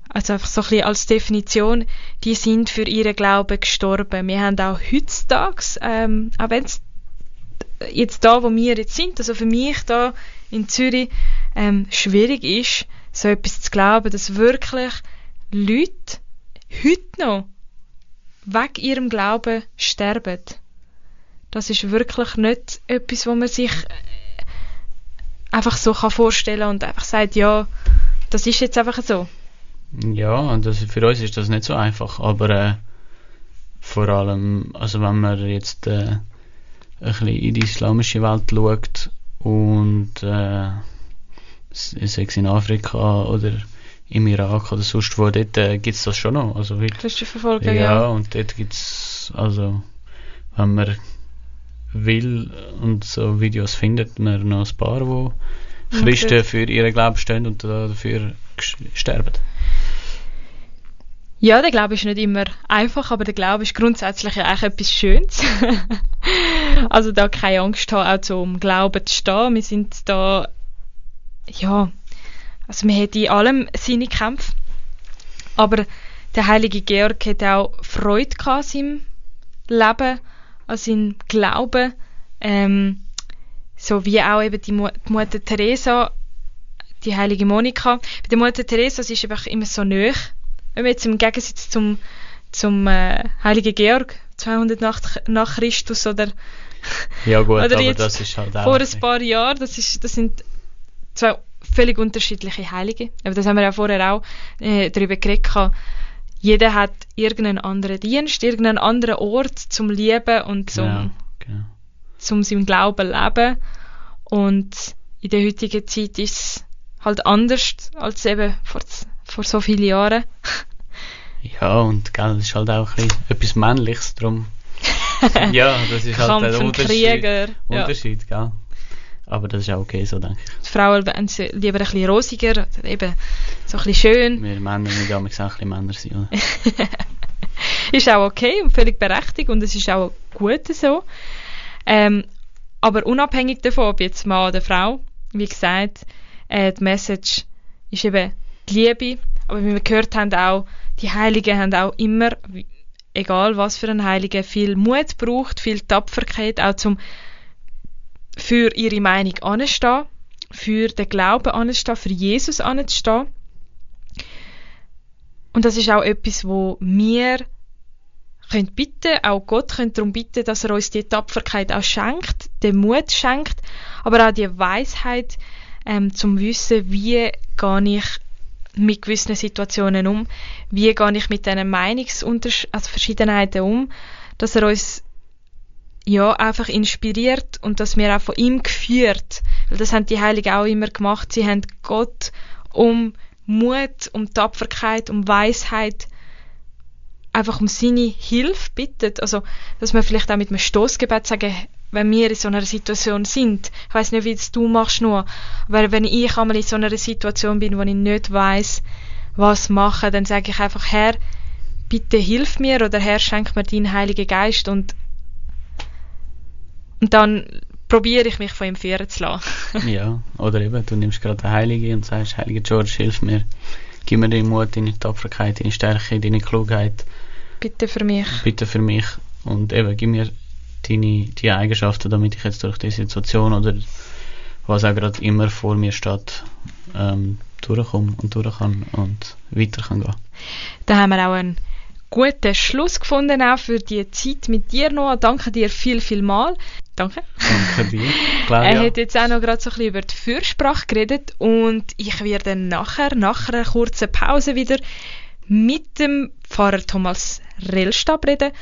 Speaker 1: also einfach so ein bisschen als Definition, die sind für ihren Glauben gestorben. Wir haben auch heutzutage, ähm, auch wenn es jetzt da, wo wir jetzt sind, also für mich da in Zürich, ähm, schwierig ist, so etwas zu glauben, dass wirklich Leute heute noch wegen ihrem Glauben sterben. Das ist wirklich nicht etwas, wo man sich einfach so kann vorstellen und einfach sagt, ja, das ist jetzt einfach so.
Speaker 5: Ja, und das, für uns ist das nicht so einfach, aber äh, vor allem, also wenn man jetzt äh, ein bisschen in die islamische Welt schaut und äh, sei es in Afrika oder im Irak oder sonst wo, dort äh, gibt es das schon noch. Also wirklich,
Speaker 1: Christenverfolger,
Speaker 5: ja,
Speaker 1: ja.
Speaker 5: und dort gibt es, also wenn man will und so Videos findet man noch ein paar, wo Christen
Speaker 1: Okay.
Speaker 5: für ihren Glauben stehen und dafür sterben.
Speaker 1: Ja, der Glaube ist nicht immer einfach, aber der Glaube ist grundsätzlich ja eigentlich etwas Schönes. also da keine Angst haben, auch zum Glauben zu stehen. Wir sind da, ja, also wir haben in allem seine Kämpfe. Aber der heilige Georg hat auch Freude gehabt an seinem Leben, an seinem Glauben. Ähm, so wie auch eben die, Mu die Mutter Teresa, die heilige Monika. Bei der Mutter Teresa sie ist einfach immer so nöch. Wenn man jetzt im Gegensatz zum, zum äh, heiligen Georg, 200 nach, nach Christus oder
Speaker 5: Ja gut,
Speaker 1: Oder
Speaker 5: aber
Speaker 1: jetzt
Speaker 5: das ist halt auch...
Speaker 1: vor ein paar Jahren, das, ist, das sind zwei völlig unterschiedliche Heilige. Aber das haben wir ja vorher auch äh, darüber geredet. Jeder hat irgendeinen anderen Dienst, irgendeinen anderen Ort zum Lieben und zum,
Speaker 5: Genau, genau.
Speaker 1: zum seinem Glauben leben. Und in der heutigen Zeit ist es halt anders als eben vor, vor so vielen Jahren.
Speaker 5: Ja, und gell, das ist halt auch ein bisschen etwas Männliches, drum... ja, das ist halt
Speaker 1: Kampf
Speaker 5: der Unterschied,
Speaker 1: Krieger. Ja.
Speaker 5: Unterschied, gell. Aber das ist auch okay, so denke ich.
Speaker 1: Die Frauen lieber ein bisschen rosiger, eben so ein bisschen schön.
Speaker 5: Wir Männer müssen auch ein bisschen Männer sein, oder?
Speaker 1: ist auch okay und völlig berechtigt und es ist auch gut so. Ähm, aber unabhängig davon, ob jetzt Mann oder Frau, wie gesagt, äh, die Message ist eben die Liebe. Aber wie wir gehört haben, auch die Heiligen haben auch immer, egal was für ein Heiliger, viel Mut braucht, viel Tapferkeit, auch zum für ihre Meinung anstehen, für den Glauben anstehen, für Jesus anstehen. Und das ist auch etwas, wo wir können bitten, auch Gott können darum bitten, dass er uns die Tapferkeit auch schenkt, den Mut schenkt, aber auch die Weisheit, ähm, zum Wissen, wie gehe ich mit gewissen Situationen um, wie gehe ich mit diesen Meinungsverschiedenheiten um, dass er uns ja, einfach inspiriert und dass wir auch von ihm geführt, weil das haben die Heiligen auch immer gemacht, sie haben Gott um Mut, um Tapferkeit, um Weisheit, einfach um seine Hilfe bittet, also, dass wir vielleicht auch mit einem Stoßgebet sagen, wenn wir in so einer Situation sind, ich weiß nicht, wie es du machst nur, aber wenn ich einmal in so einer Situation bin, wo ich nicht weiß, was machen, dann sage ich einfach, Herr, bitte hilf mir oder Herr, schenk mir deinen Heiligen Geist. Und und dann probiere ich mich von ihm führen zu lassen.
Speaker 5: ja, oder eben, du nimmst gerade den Heiligen und sagst, Heiliger George, hilf mir. Gib mir deinen Mut, deine Tapferkeit, deine Stärke, deine Klugheit.
Speaker 1: Bitte für mich.
Speaker 5: Bitte für mich. Und eben, gib mir deine, die Eigenschaften, damit ich jetzt durch die Situation oder was auch gerade immer vor mir steht, ähm, durchkomme und durch kann und weiter kann gehen.
Speaker 1: Da haben wir auch einen guten Schluss gefunden, auch für die Zeit mit dir, Noah. Danke dir viel, viel mal. Danke.
Speaker 5: Danke dir,
Speaker 1: Er
Speaker 5: Claudia.
Speaker 1: hat jetzt auch noch gerade so ein bisschen über die Fürsprache geredet und ich werde nachher, nach einer kurzen Pause wieder mit dem Pfarrer Thomas Rellstab reden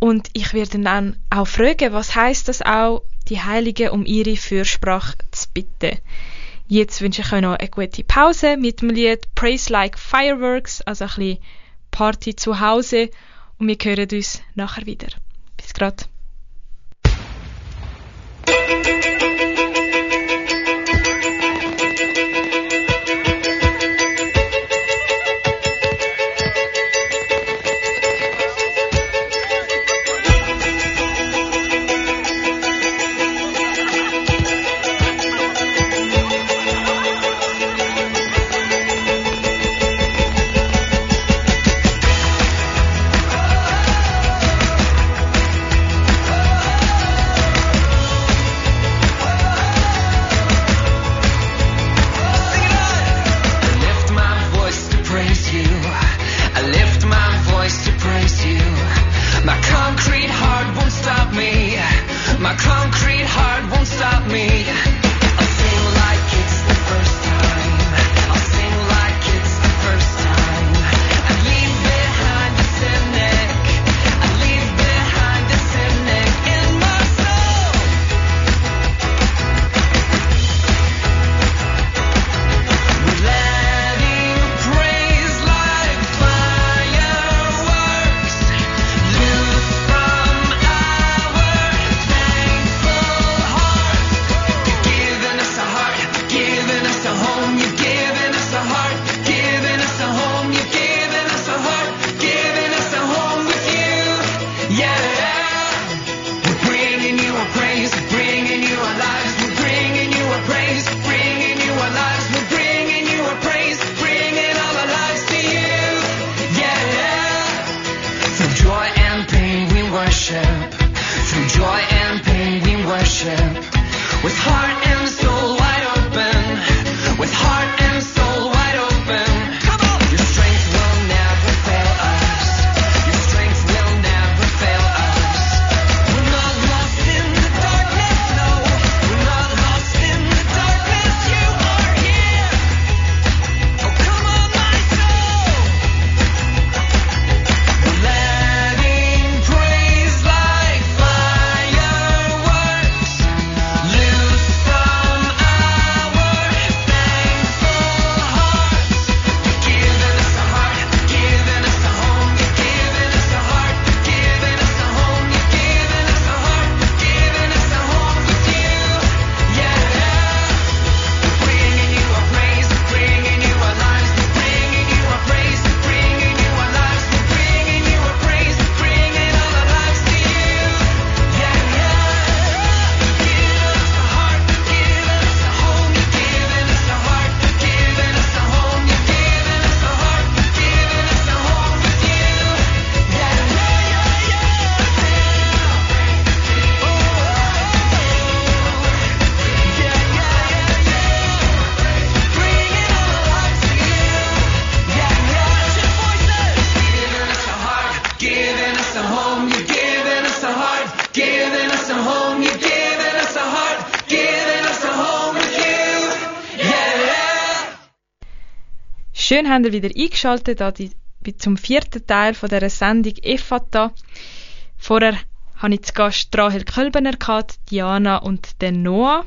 Speaker 1: und ich werde ihn dann auch fragen, was heißt das auch, die Heiligen um ihre Fürsprache zu bitten. Jetzt wünsche ich euch noch eine gute Pause mit dem Lied Praise Like Fireworks, also ein bisschen Party zu Hause und wir hören uns nachher wieder. Bis grad.
Speaker 6: thank you.
Speaker 1: Schön haben ihr wieder eingeschaltet zum vierten Teil von dieser Sendung Effata. Vorher hatte ich zu Gast Rahel Kölbener, gehabt, Diana und den Noah.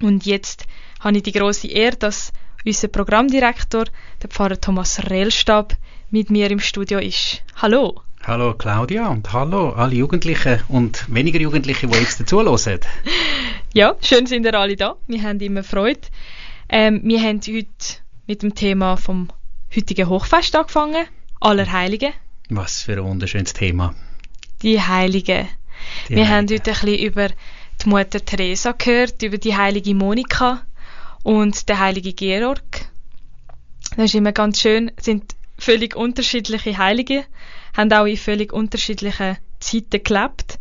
Speaker 1: Und jetzt habe ich die große Ehre, dass unser Programmdirektor, der Pfarrer Thomas Rellstab, mit mir im Studio ist. Hallo!
Speaker 7: Hallo Claudia und hallo alle Jugendlichen und weniger Jugendliche, die jetzt dazuhören.
Speaker 1: ja, schön sind ihr alle da. Wir haben immer Freude. Ähm, wir haben heute mit dem Thema vom heutigen Hochfest angefangen. Allerheiligen.
Speaker 7: Was für ein wunderschönes Thema.
Speaker 1: Die Heiligen. Die wir Heiligen. haben heute ein bisschen über die Mutter Teresa gehört, über die heilige Monika und den heiligen Georg. Das ist immer ganz schön. Es sind völlig unterschiedliche Heilige, haben auch in völlig unterschiedlichen Zeiten gelebt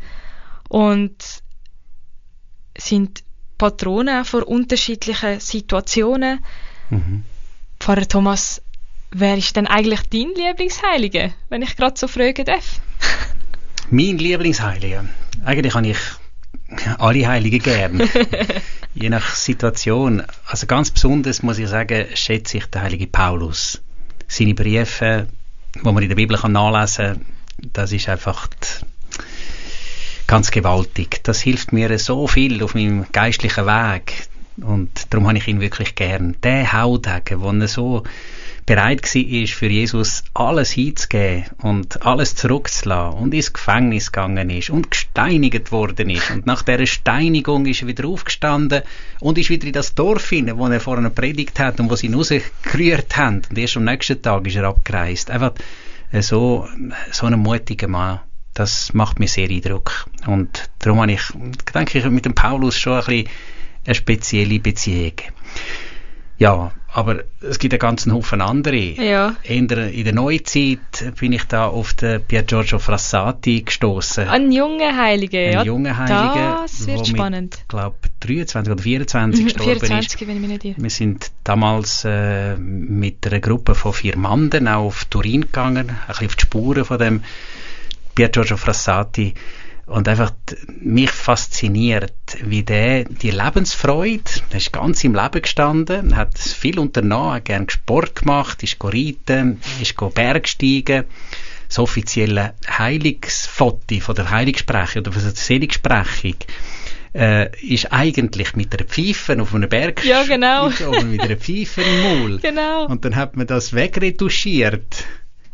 Speaker 1: und sind Patronen vor unterschiedlichen Situationen. Mhm. Pfarrer Thomas, wer ist denn eigentlich dein Lieblingsheilige, wenn ich gerade so fragen darf?
Speaker 7: mein Lieblingsheilige? Eigentlich habe ich alle Heiligen gern. Je nach Situation. Also ganz besonders muss ich sagen, schätze ich den heiligen Paulus. Seine Briefe, die man in der Bibel kann nachlesen kann, das ist einfach ganz gewaltig. Das hilft mir so viel auf meinem geistlichen Weg. Und darum habe ich ihn wirklich gern. Der Haudegen, wo er so bereit war, für Jesus alles hinzugeben und alles zurückzulassen und ins Gefängnis gegangen ist und gesteinigt worden ist. Und nach dieser Steinigung ist er wieder aufgestanden und ist wieder in das Dorf hinein, wo er vorher predigt hat und wo sie ihn rausgerührt haben. Und erst am nächsten Tag ist er abgereist. Einfach so, so ein mutiger Mann. Das macht mir sehr Eindruck. Und darum habe ich, denke ich, mit dem Paulus schon ein bisschen eine spezielle Beziehung. Ja, aber es gibt einen ganzen Haufen andere.
Speaker 1: Ja.
Speaker 7: In der, in der Neuzeit bin ich da auf den Pier Giorgio Frassati gestoßen.
Speaker 1: Ein junger Heiliger,
Speaker 7: Ein
Speaker 1: ja.
Speaker 7: junger Heiliger.
Speaker 1: Das wird spannend.
Speaker 7: Ich glaube 23 oder 24 mhm, gestorben
Speaker 1: 24, ist. wenn ich mich nicht.
Speaker 7: Wir sind damals äh, mit einer Gruppe von vier Manden auch auf Turin gegangen, ein bisschen auf die Spuren von dem Pier Giorgio Frassati und einfach mich fasziniert, wie der die Lebensfreude, er ist ganz im Leben gestanden, hat viel unternommen, hat gern Sport gemacht, ist reiten, ist Bergsteigen. Das offizielle Heiligsfoto von der Heiligsprechung oder von der Seligsprechung äh, ist eigentlich mit einer Pfeife auf einem Berg
Speaker 1: ja, genau.
Speaker 7: mit einer Pfeife im Maul.
Speaker 1: Genau.
Speaker 7: Und dann hat man das wegretuschiert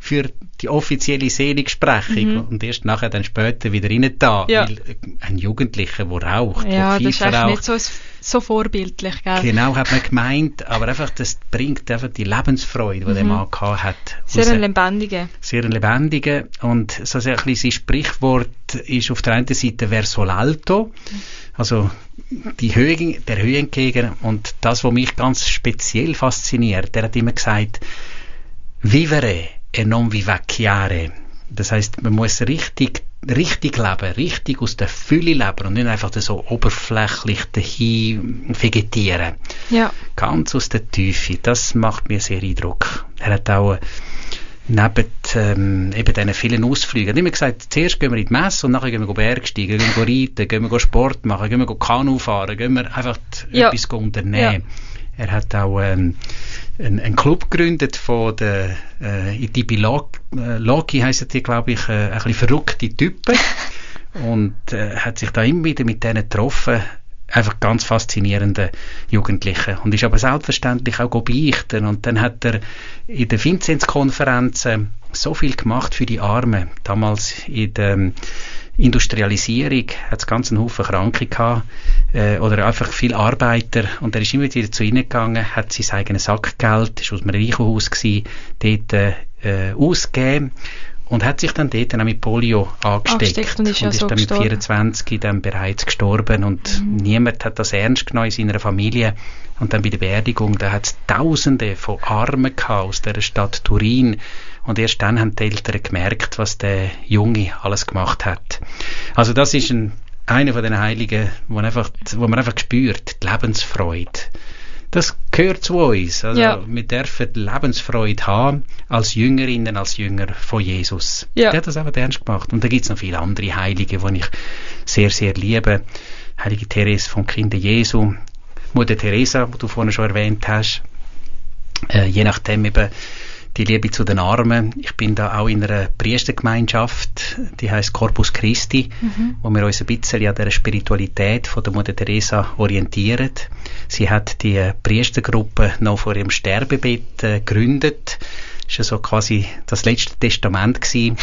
Speaker 7: für die offizielle Seligsprechung mhm. und erst nachher dann später wieder rein da,
Speaker 1: ja.
Speaker 7: weil ein Jugendlicher, der raucht,
Speaker 1: ja,
Speaker 7: der
Speaker 1: das ist nicht so, so vorbildlich, gell?
Speaker 7: Genau, hat man gemeint, aber einfach, das bringt einfach die Lebensfreude, die mhm. der Mann gehabt hat.
Speaker 1: Sehr ein lebendiger.
Speaker 7: Sehr ein lebendiger und so ein bisschen sein Sprichwort ist auf der einen Seite verso l'alto, also die Höhe, der Höhe entgegen und das, was mich ganz speziell fasziniert, der hat immer gesagt, vivere e non vivacchiare. Das heißt, man muss richtig, richtig leben, richtig aus der Fülle leben und nicht einfach so oberflächlich dahin vegetieren.
Speaker 1: Ja.
Speaker 7: Ganz aus der Tiefe. Das macht mir sehr Eindruck. Er hat auch neben ähm, eben diesen vielen Ausflügen. Er hat immer gesagt, zuerst gehen wir in die Messe und nachher gehen wir bergsteigen, gehen wir reiten, gehen wir Sport machen, gehen wir Kanu fahren, gehen wir einfach
Speaker 1: ja.
Speaker 7: etwas unternehmen. Ja. Er hat auch ähm, einen, einen Club gegründet von der äh, Itibi Loki, heisst die, glaube ich, äh, ein bisschen verrückte Typen. und äh, hat sich da immer wieder mit denen getroffen. Einfach ganz faszinierende Jugendliche. Und ist aber selbstverständlich auch beichten. Und dann hat er in den Vinzenz-Konferenzen so viel gemacht für die Armen. Damals in der Industrialisierung hat es ganz einen Haufen Kranke gehabt, äh, oder einfach viele Arbeiter und er ist immer wieder zu ihnen gegangen, hat sein eigenes Sackgeld, ist aus einem Reichenhaus gewesen, dort äh, ausgegeben und hat sich dann dort auch mit Polio angesteckt,
Speaker 1: angesteckt und ist, ja
Speaker 7: und ist
Speaker 1: so
Speaker 7: dann
Speaker 1: gestorben.
Speaker 7: mit 24 dann bereits gestorben und mhm. niemand hat das ernst genommen in seiner Familie und dann bei der Beerdigung, da hat es Tausende von Armen gehabt aus der Stadt Turin und erst dann haben die Eltern gemerkt, was der Junge alles gemacht hat. Also das ist ein, einer von den Heiligen, wo, einfach, wo man einfach spürt, die Lebensfreude. Das gehört zu uns. Also
Speaker 1: Ja.
Speaker 7: Wir dürfen Lebensfreude haben als Jüngerinnen, als Jünger von Jesus.
Speaker 1: Ja.
Speaker 7: Der hat das einfach ernst gemacht. Und da gibt es noch viele andere Heilige, die ich sehr, sehr liebe. Heilige Therese vom Kinde Jesu, Mutter Teresa, die du vorhin schon erwähnt hast. Äh, je nachdem eben die Liebe zu den Armen. Ich bin da auch in einer Priestergemeinschaft, die heißt Corpus Christi, mhm. wo wir uns ein bisschen an der Spiritualität von der Mutter Teresa orientieren. Sie hat die Priestergruppe noch vor ihrem Sterbebett äh, gegründet. Das war so quasi das letzte Testament gewesen.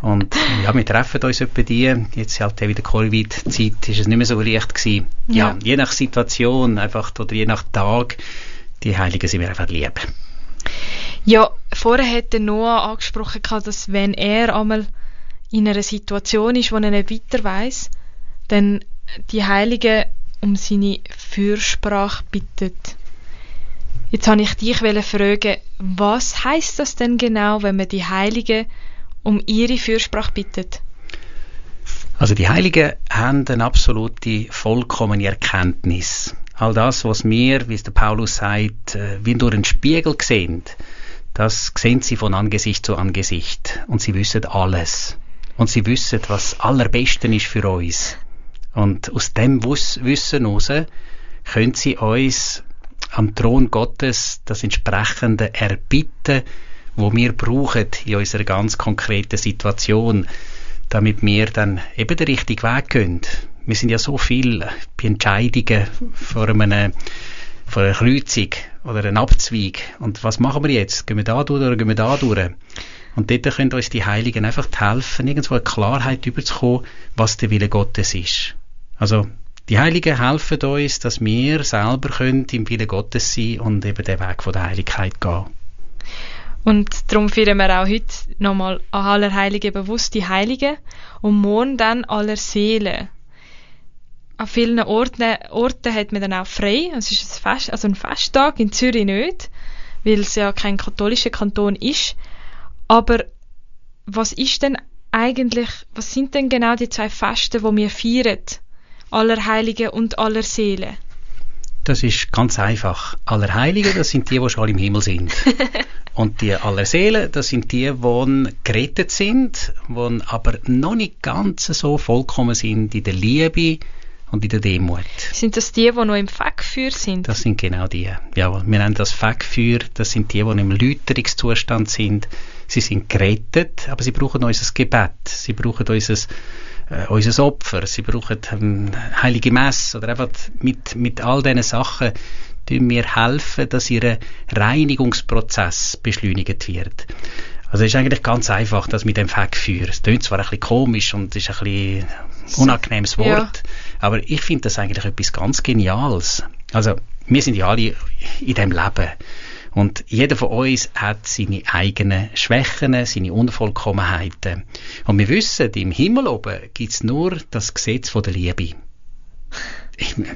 Speaker 7: Und ja, wir treffen uns etwa die. Jetzt halt wieder Covid-Zeit ist es nicht mehr so leicht gewesen. Ja. ja, je nach Situation einfach oder je nach Tag, die Heiligen sind mir einfach lieb.
Speaker 1: Ja, vorher hat Noah angesprochen, dass wenn er einmal in einer Situation ist, wo er nicht weiter weiß, dann die Heiligen um seine Fürsprache bittet. Jetzt habe ich dich fragen, was heißt das denn genau, wenn man die Heiligen um ihre Fürsprache bittet?
Speaker 7: Also die Heiligen haben eine absolute, vollkommene Erkenntnis. All das, was wir, wie es der Paulus sagt, äh, wie durch einen Spiegel sehen, das sehen sie von Angesicht zu Angesicht. Und sie wissen alles. Und sie wissen, was Allerbesten ist für uns. Und aus dem Wissen heraus können sie uns am Thron Gottes das entsprechende erbitten, wo wir brauchen in unserer ganz konkreten Situation, damit wir dann eben den richtigen Weg gehen. Wir sind ja so viel bei Entscheidungen vor einem von einer Kreuzung oder einem Abzweig. Und was machen wir jetzt? Gehen wir da durch oder gehen wir da durch? Und dort können uns die Heiligen einfach helfen, irgendwo eine Klarheit überzukommen, was der Wille Gottes ist. Also, die Heiligen helfen uns, dass wir selber können im Wille Gottes sein und eben den Weg von der Heiligkeit gehen.
Speaker 1: Und darum feiern wir auch heute nochmal an aller Heiligen bewusst die Heiligen und morgen dann aller Seelen an vielen Orten, Orten hat man dann auch frei. Es ist ein, Fest, also ein Festtag, in Zürich nicht, weil es ja kein katholischer Kanton ist. Aber was ist denn eigentlich, was sind denn genau die zwei Feste, wo wir feiern? Allerheiligen und Allerseelen?
Speaker 7: Das ist ganz einfach. Allerheiligen, das sind die, die schon im Himmel sind. und die Allerseelen, das sind die, die gerettet sind, die aber noch nicht ganz so vollkommen sind in der Liebe, und in der Demut.
Speaker 1: Sind das die, die noch im Fegfeuer sind?
Speaker 7: Das sind genau die. Ja, wir nennen das Fegfeuer. Das sind die, die im Läuterungszustand sind. Sie sind gerettet, aber sie brauchen unser Gebet. Sie brauchen unser, äh, unser Opfer. Sie brauchen ähm, heilige Messe oder einfach mit, mit all diesen Sachen tun wir helfen, dass ihr Reinigungsprozess beschleunigt wird. Also es ist eigentlich ganz einfach, das mit dem Fegfeuer. Es klingt zwar ein bisschen komisch und ist ein bisschen unangenehmes Wort, ja. Aber ich finde das eigentlich etwas ganz Geniales. Also wir sind ja alle in dem Leben und jeder von uns hat seine eigenen Schwächen, seine Unvollkommenheiten. Und wir wissen, im Himmel oben gibt es nur das Gesetz von der Liebe.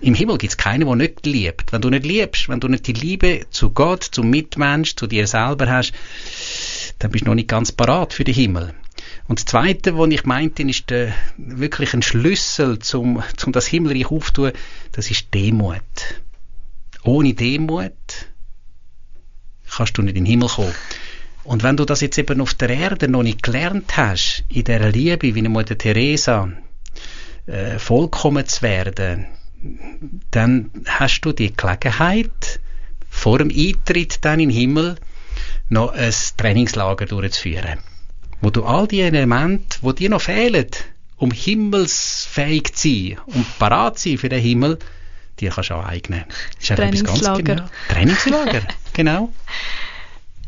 Speaker 7: Im Himmel gibt es keinen, der nicht liebt. Wenn du nicht liebst, wenn du nicht die Liebe zu Gott, zum Mitmensch, zu dir selber hast, dann bist du noch nicht ganz parat für den Himmel. Und das Zweite, was ich meinte, ist der, wirklich ein Schlüssel zum, zum das Himmelreich aufzutun, das ist Demut. Ohne Demut kannst du nicht in den Himmel kommen. Und wenn du das jetzt eben auf der Erde noch nicht gelernt hast, in dieser Liebe, wie Mutter Teresa, äh, vollkommen zu werden, dann hast du die Gelegenheit, vor dem Eintritt dann in den Himmel, noch ein Trainingslager durchzuführen. Wo du all die Elemente, die dir noch fehlen, um himmelsfähig zu sein, um parat zu sein für den Himmel, die kannst du aneignen.
Speaker 1: Das ist Trainingslager.
Speaker 7: Genau. Trainingslager, genau.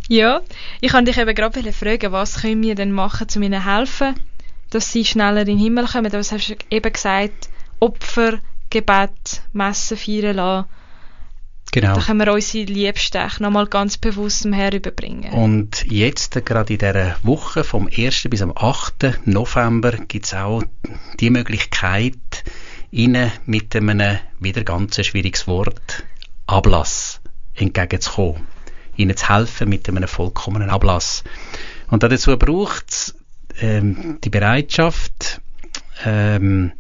Speaker 1: Ja, ich kann dich eben gerade fragen, was können wir denn machen, um ihnen helfen, dass sie schneller in den Himmel kommen? Was hast du eben gesagt? Opfer, Gebet, Messen feiern lassen
Speaker 7: Genau.
Speaker 1: Da können wir unsere Liebsten nochmal ganz bewusst dem Herrn überbringen.
Speaker 7: Und jetzt, gerade in dieser Woche, vom 1. bis am 8. November, gibt es auch die Möglichkeit, Ihnen mit einem wieder ganz schwieriges Wort Ablass entgegenzukommen. Ihnen zu helfen mit einem vollkommenen Ablass. Und dazu braucht es ähm, die Bereitschaft, ähm,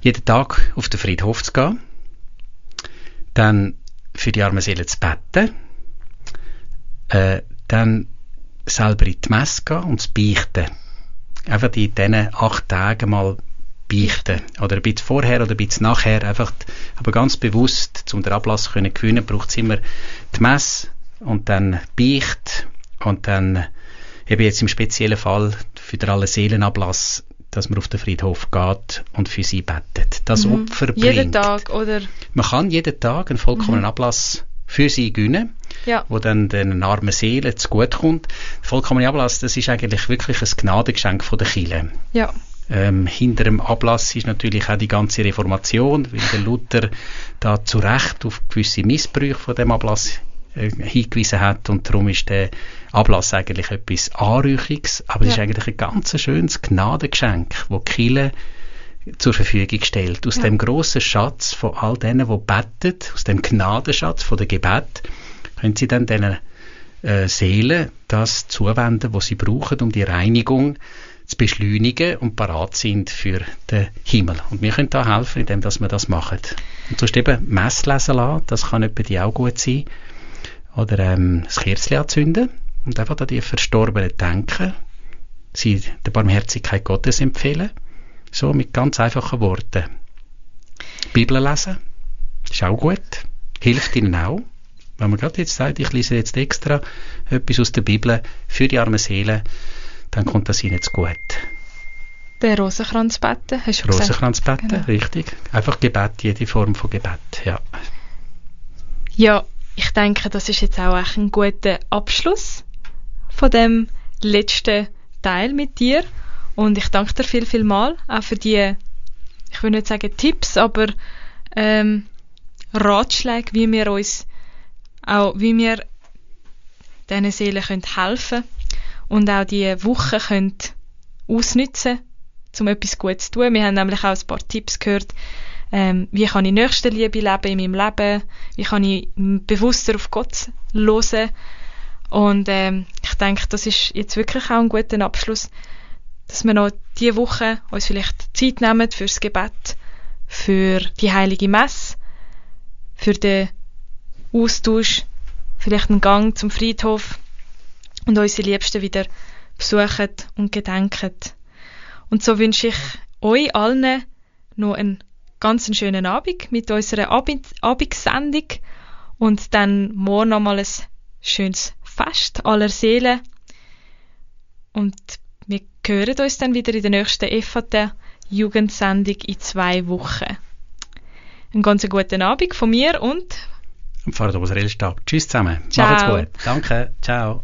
Speaker 7: jeden Tag auf den Friedhof zu gehen, dann für die armen Seelen zu beten, äh, dann selber in die Messe gehen und zu beichten. Einfach in diesen acht Tagen mal beichten. Oder ein bisschen vorher oder ein bisschen nachher. Einfach, aber ganz bewusst, um den Ablass zu gewinnen, braucht es immer die Messe, und dann Beicht und dann eben jetzt im speziellen Fall für den alle Seelenablass, dass man auf den Friedhof geht und für sie betet. Das
Speaker 1: Mhm.
Speaker 7: Opfer bringt.
Speaker 1: Jeden Tag, oder?
Speaker 7: Man kann jeden Tag einen vollkommenen
Speaker 1: Mhm.
Speaker 7: Ablass für sie gönnen,
Speaker 1: Ja.
Speaker 7: wo dann den armen Seelen zugute kommt. Der vollkommene Ablass, das ist eigentlich wirklich ein Gnadengeschenk von der Kirche.
Speaker 1: Ja.
Speaker 7: Ähm, hinter dem Ablass ist natürlich auch die ganze Reformation, weil der Luther da zu Recht auf gewisse Missbrüche von dem Ablass äh, hingewiesen hat und darum ist der Ablass eigentlich etwas Anrüchiges, aber es
Speaker 1: Ja.
Speaker 7: ist eigentlich ein ganz schönes Gnadengeschenk, wo Kirche zur Verfügung stellt. Aus
Speaker 1: Ja.
Speaker 7: dem grossen Schatz von all denen, die beten, aus dem Gnadenschatz von der Gebet, können sie dann diesen äh, Seelen das zuwenden, was sie brauchen, um die Reinigung zu beschleunigen und parat sind für den Himmel. Und wir können da helfen, indem dass wir das machen. Und sonst eben Mess lesen lassen, das kann etwa die auch gut sein. Oder ähm, das Kerzchen anzünden und einfach an die Verstorbenen denken, sie der Barmherzigkeit Gottes empfehlen, so mit ganz einfachen Worten. Bibel lesen, ist auch gut, hilft ihnen auch. Wenn man gerade jetzt sagt, ich lese jetzt extra etwas aus der Bibel für die armen Seelen, dann kommt das ihnen zu gut.
Speaker 1: Den Rosenkranz beten, hast du gesagt?
Speaker 7: Rosenkranz beten,
Speaker 1: Genau.
Speaker 7: richtig. Einfach Gebet, jede Form von Gebet, ja.
Speaker 1: Ja, ich denke, das ist jetzt auch echt ein guter Abschluss von dem letzten Teil mit dir. Und ich danke dir viel, viel mal auch für die, ich will nicht sagen Tipps, aber ähm, Ratschläge, wie wir uns auch, wie wir diesen Seelen können helfen und auch die Woche können ausnutzen, um etwas Gutes zu tun. Wir haben nämlich auch ein paar Tipps gehört, ähm, wie kann ich Nächstenliebe leben in meinem Leben, wie kann ich bewusster auf Gott hören. Und ähm, denke, das ist jetzt wirklich auch ein guter Abschluss, dass wir noch diese Woche uns vielleicht Zeit nehmen fürs Gebet, für die heilige Messe, für den Austausch, vielleicht einen Gang zum Friedhof und unsere Liebsten wieder besuchen und gedenken. Und so wünsche ich euch allen noch einen ganz schönen Abend mit unserer Abend Abendsendung und dann morgen nochmal ein schönes Fest aller Seelen. Und wir hören uns dann wieder in der nächsten FAT Jugendsendung in zwei Wochen. Einen ganz guten Abend von mir und
Speaker 7: Und Pfarrer Oberel Stab. Tschüss zusammen.
Speaker 1: Ciao.
Speaker 7: Macht's gut. Danke. Ciao.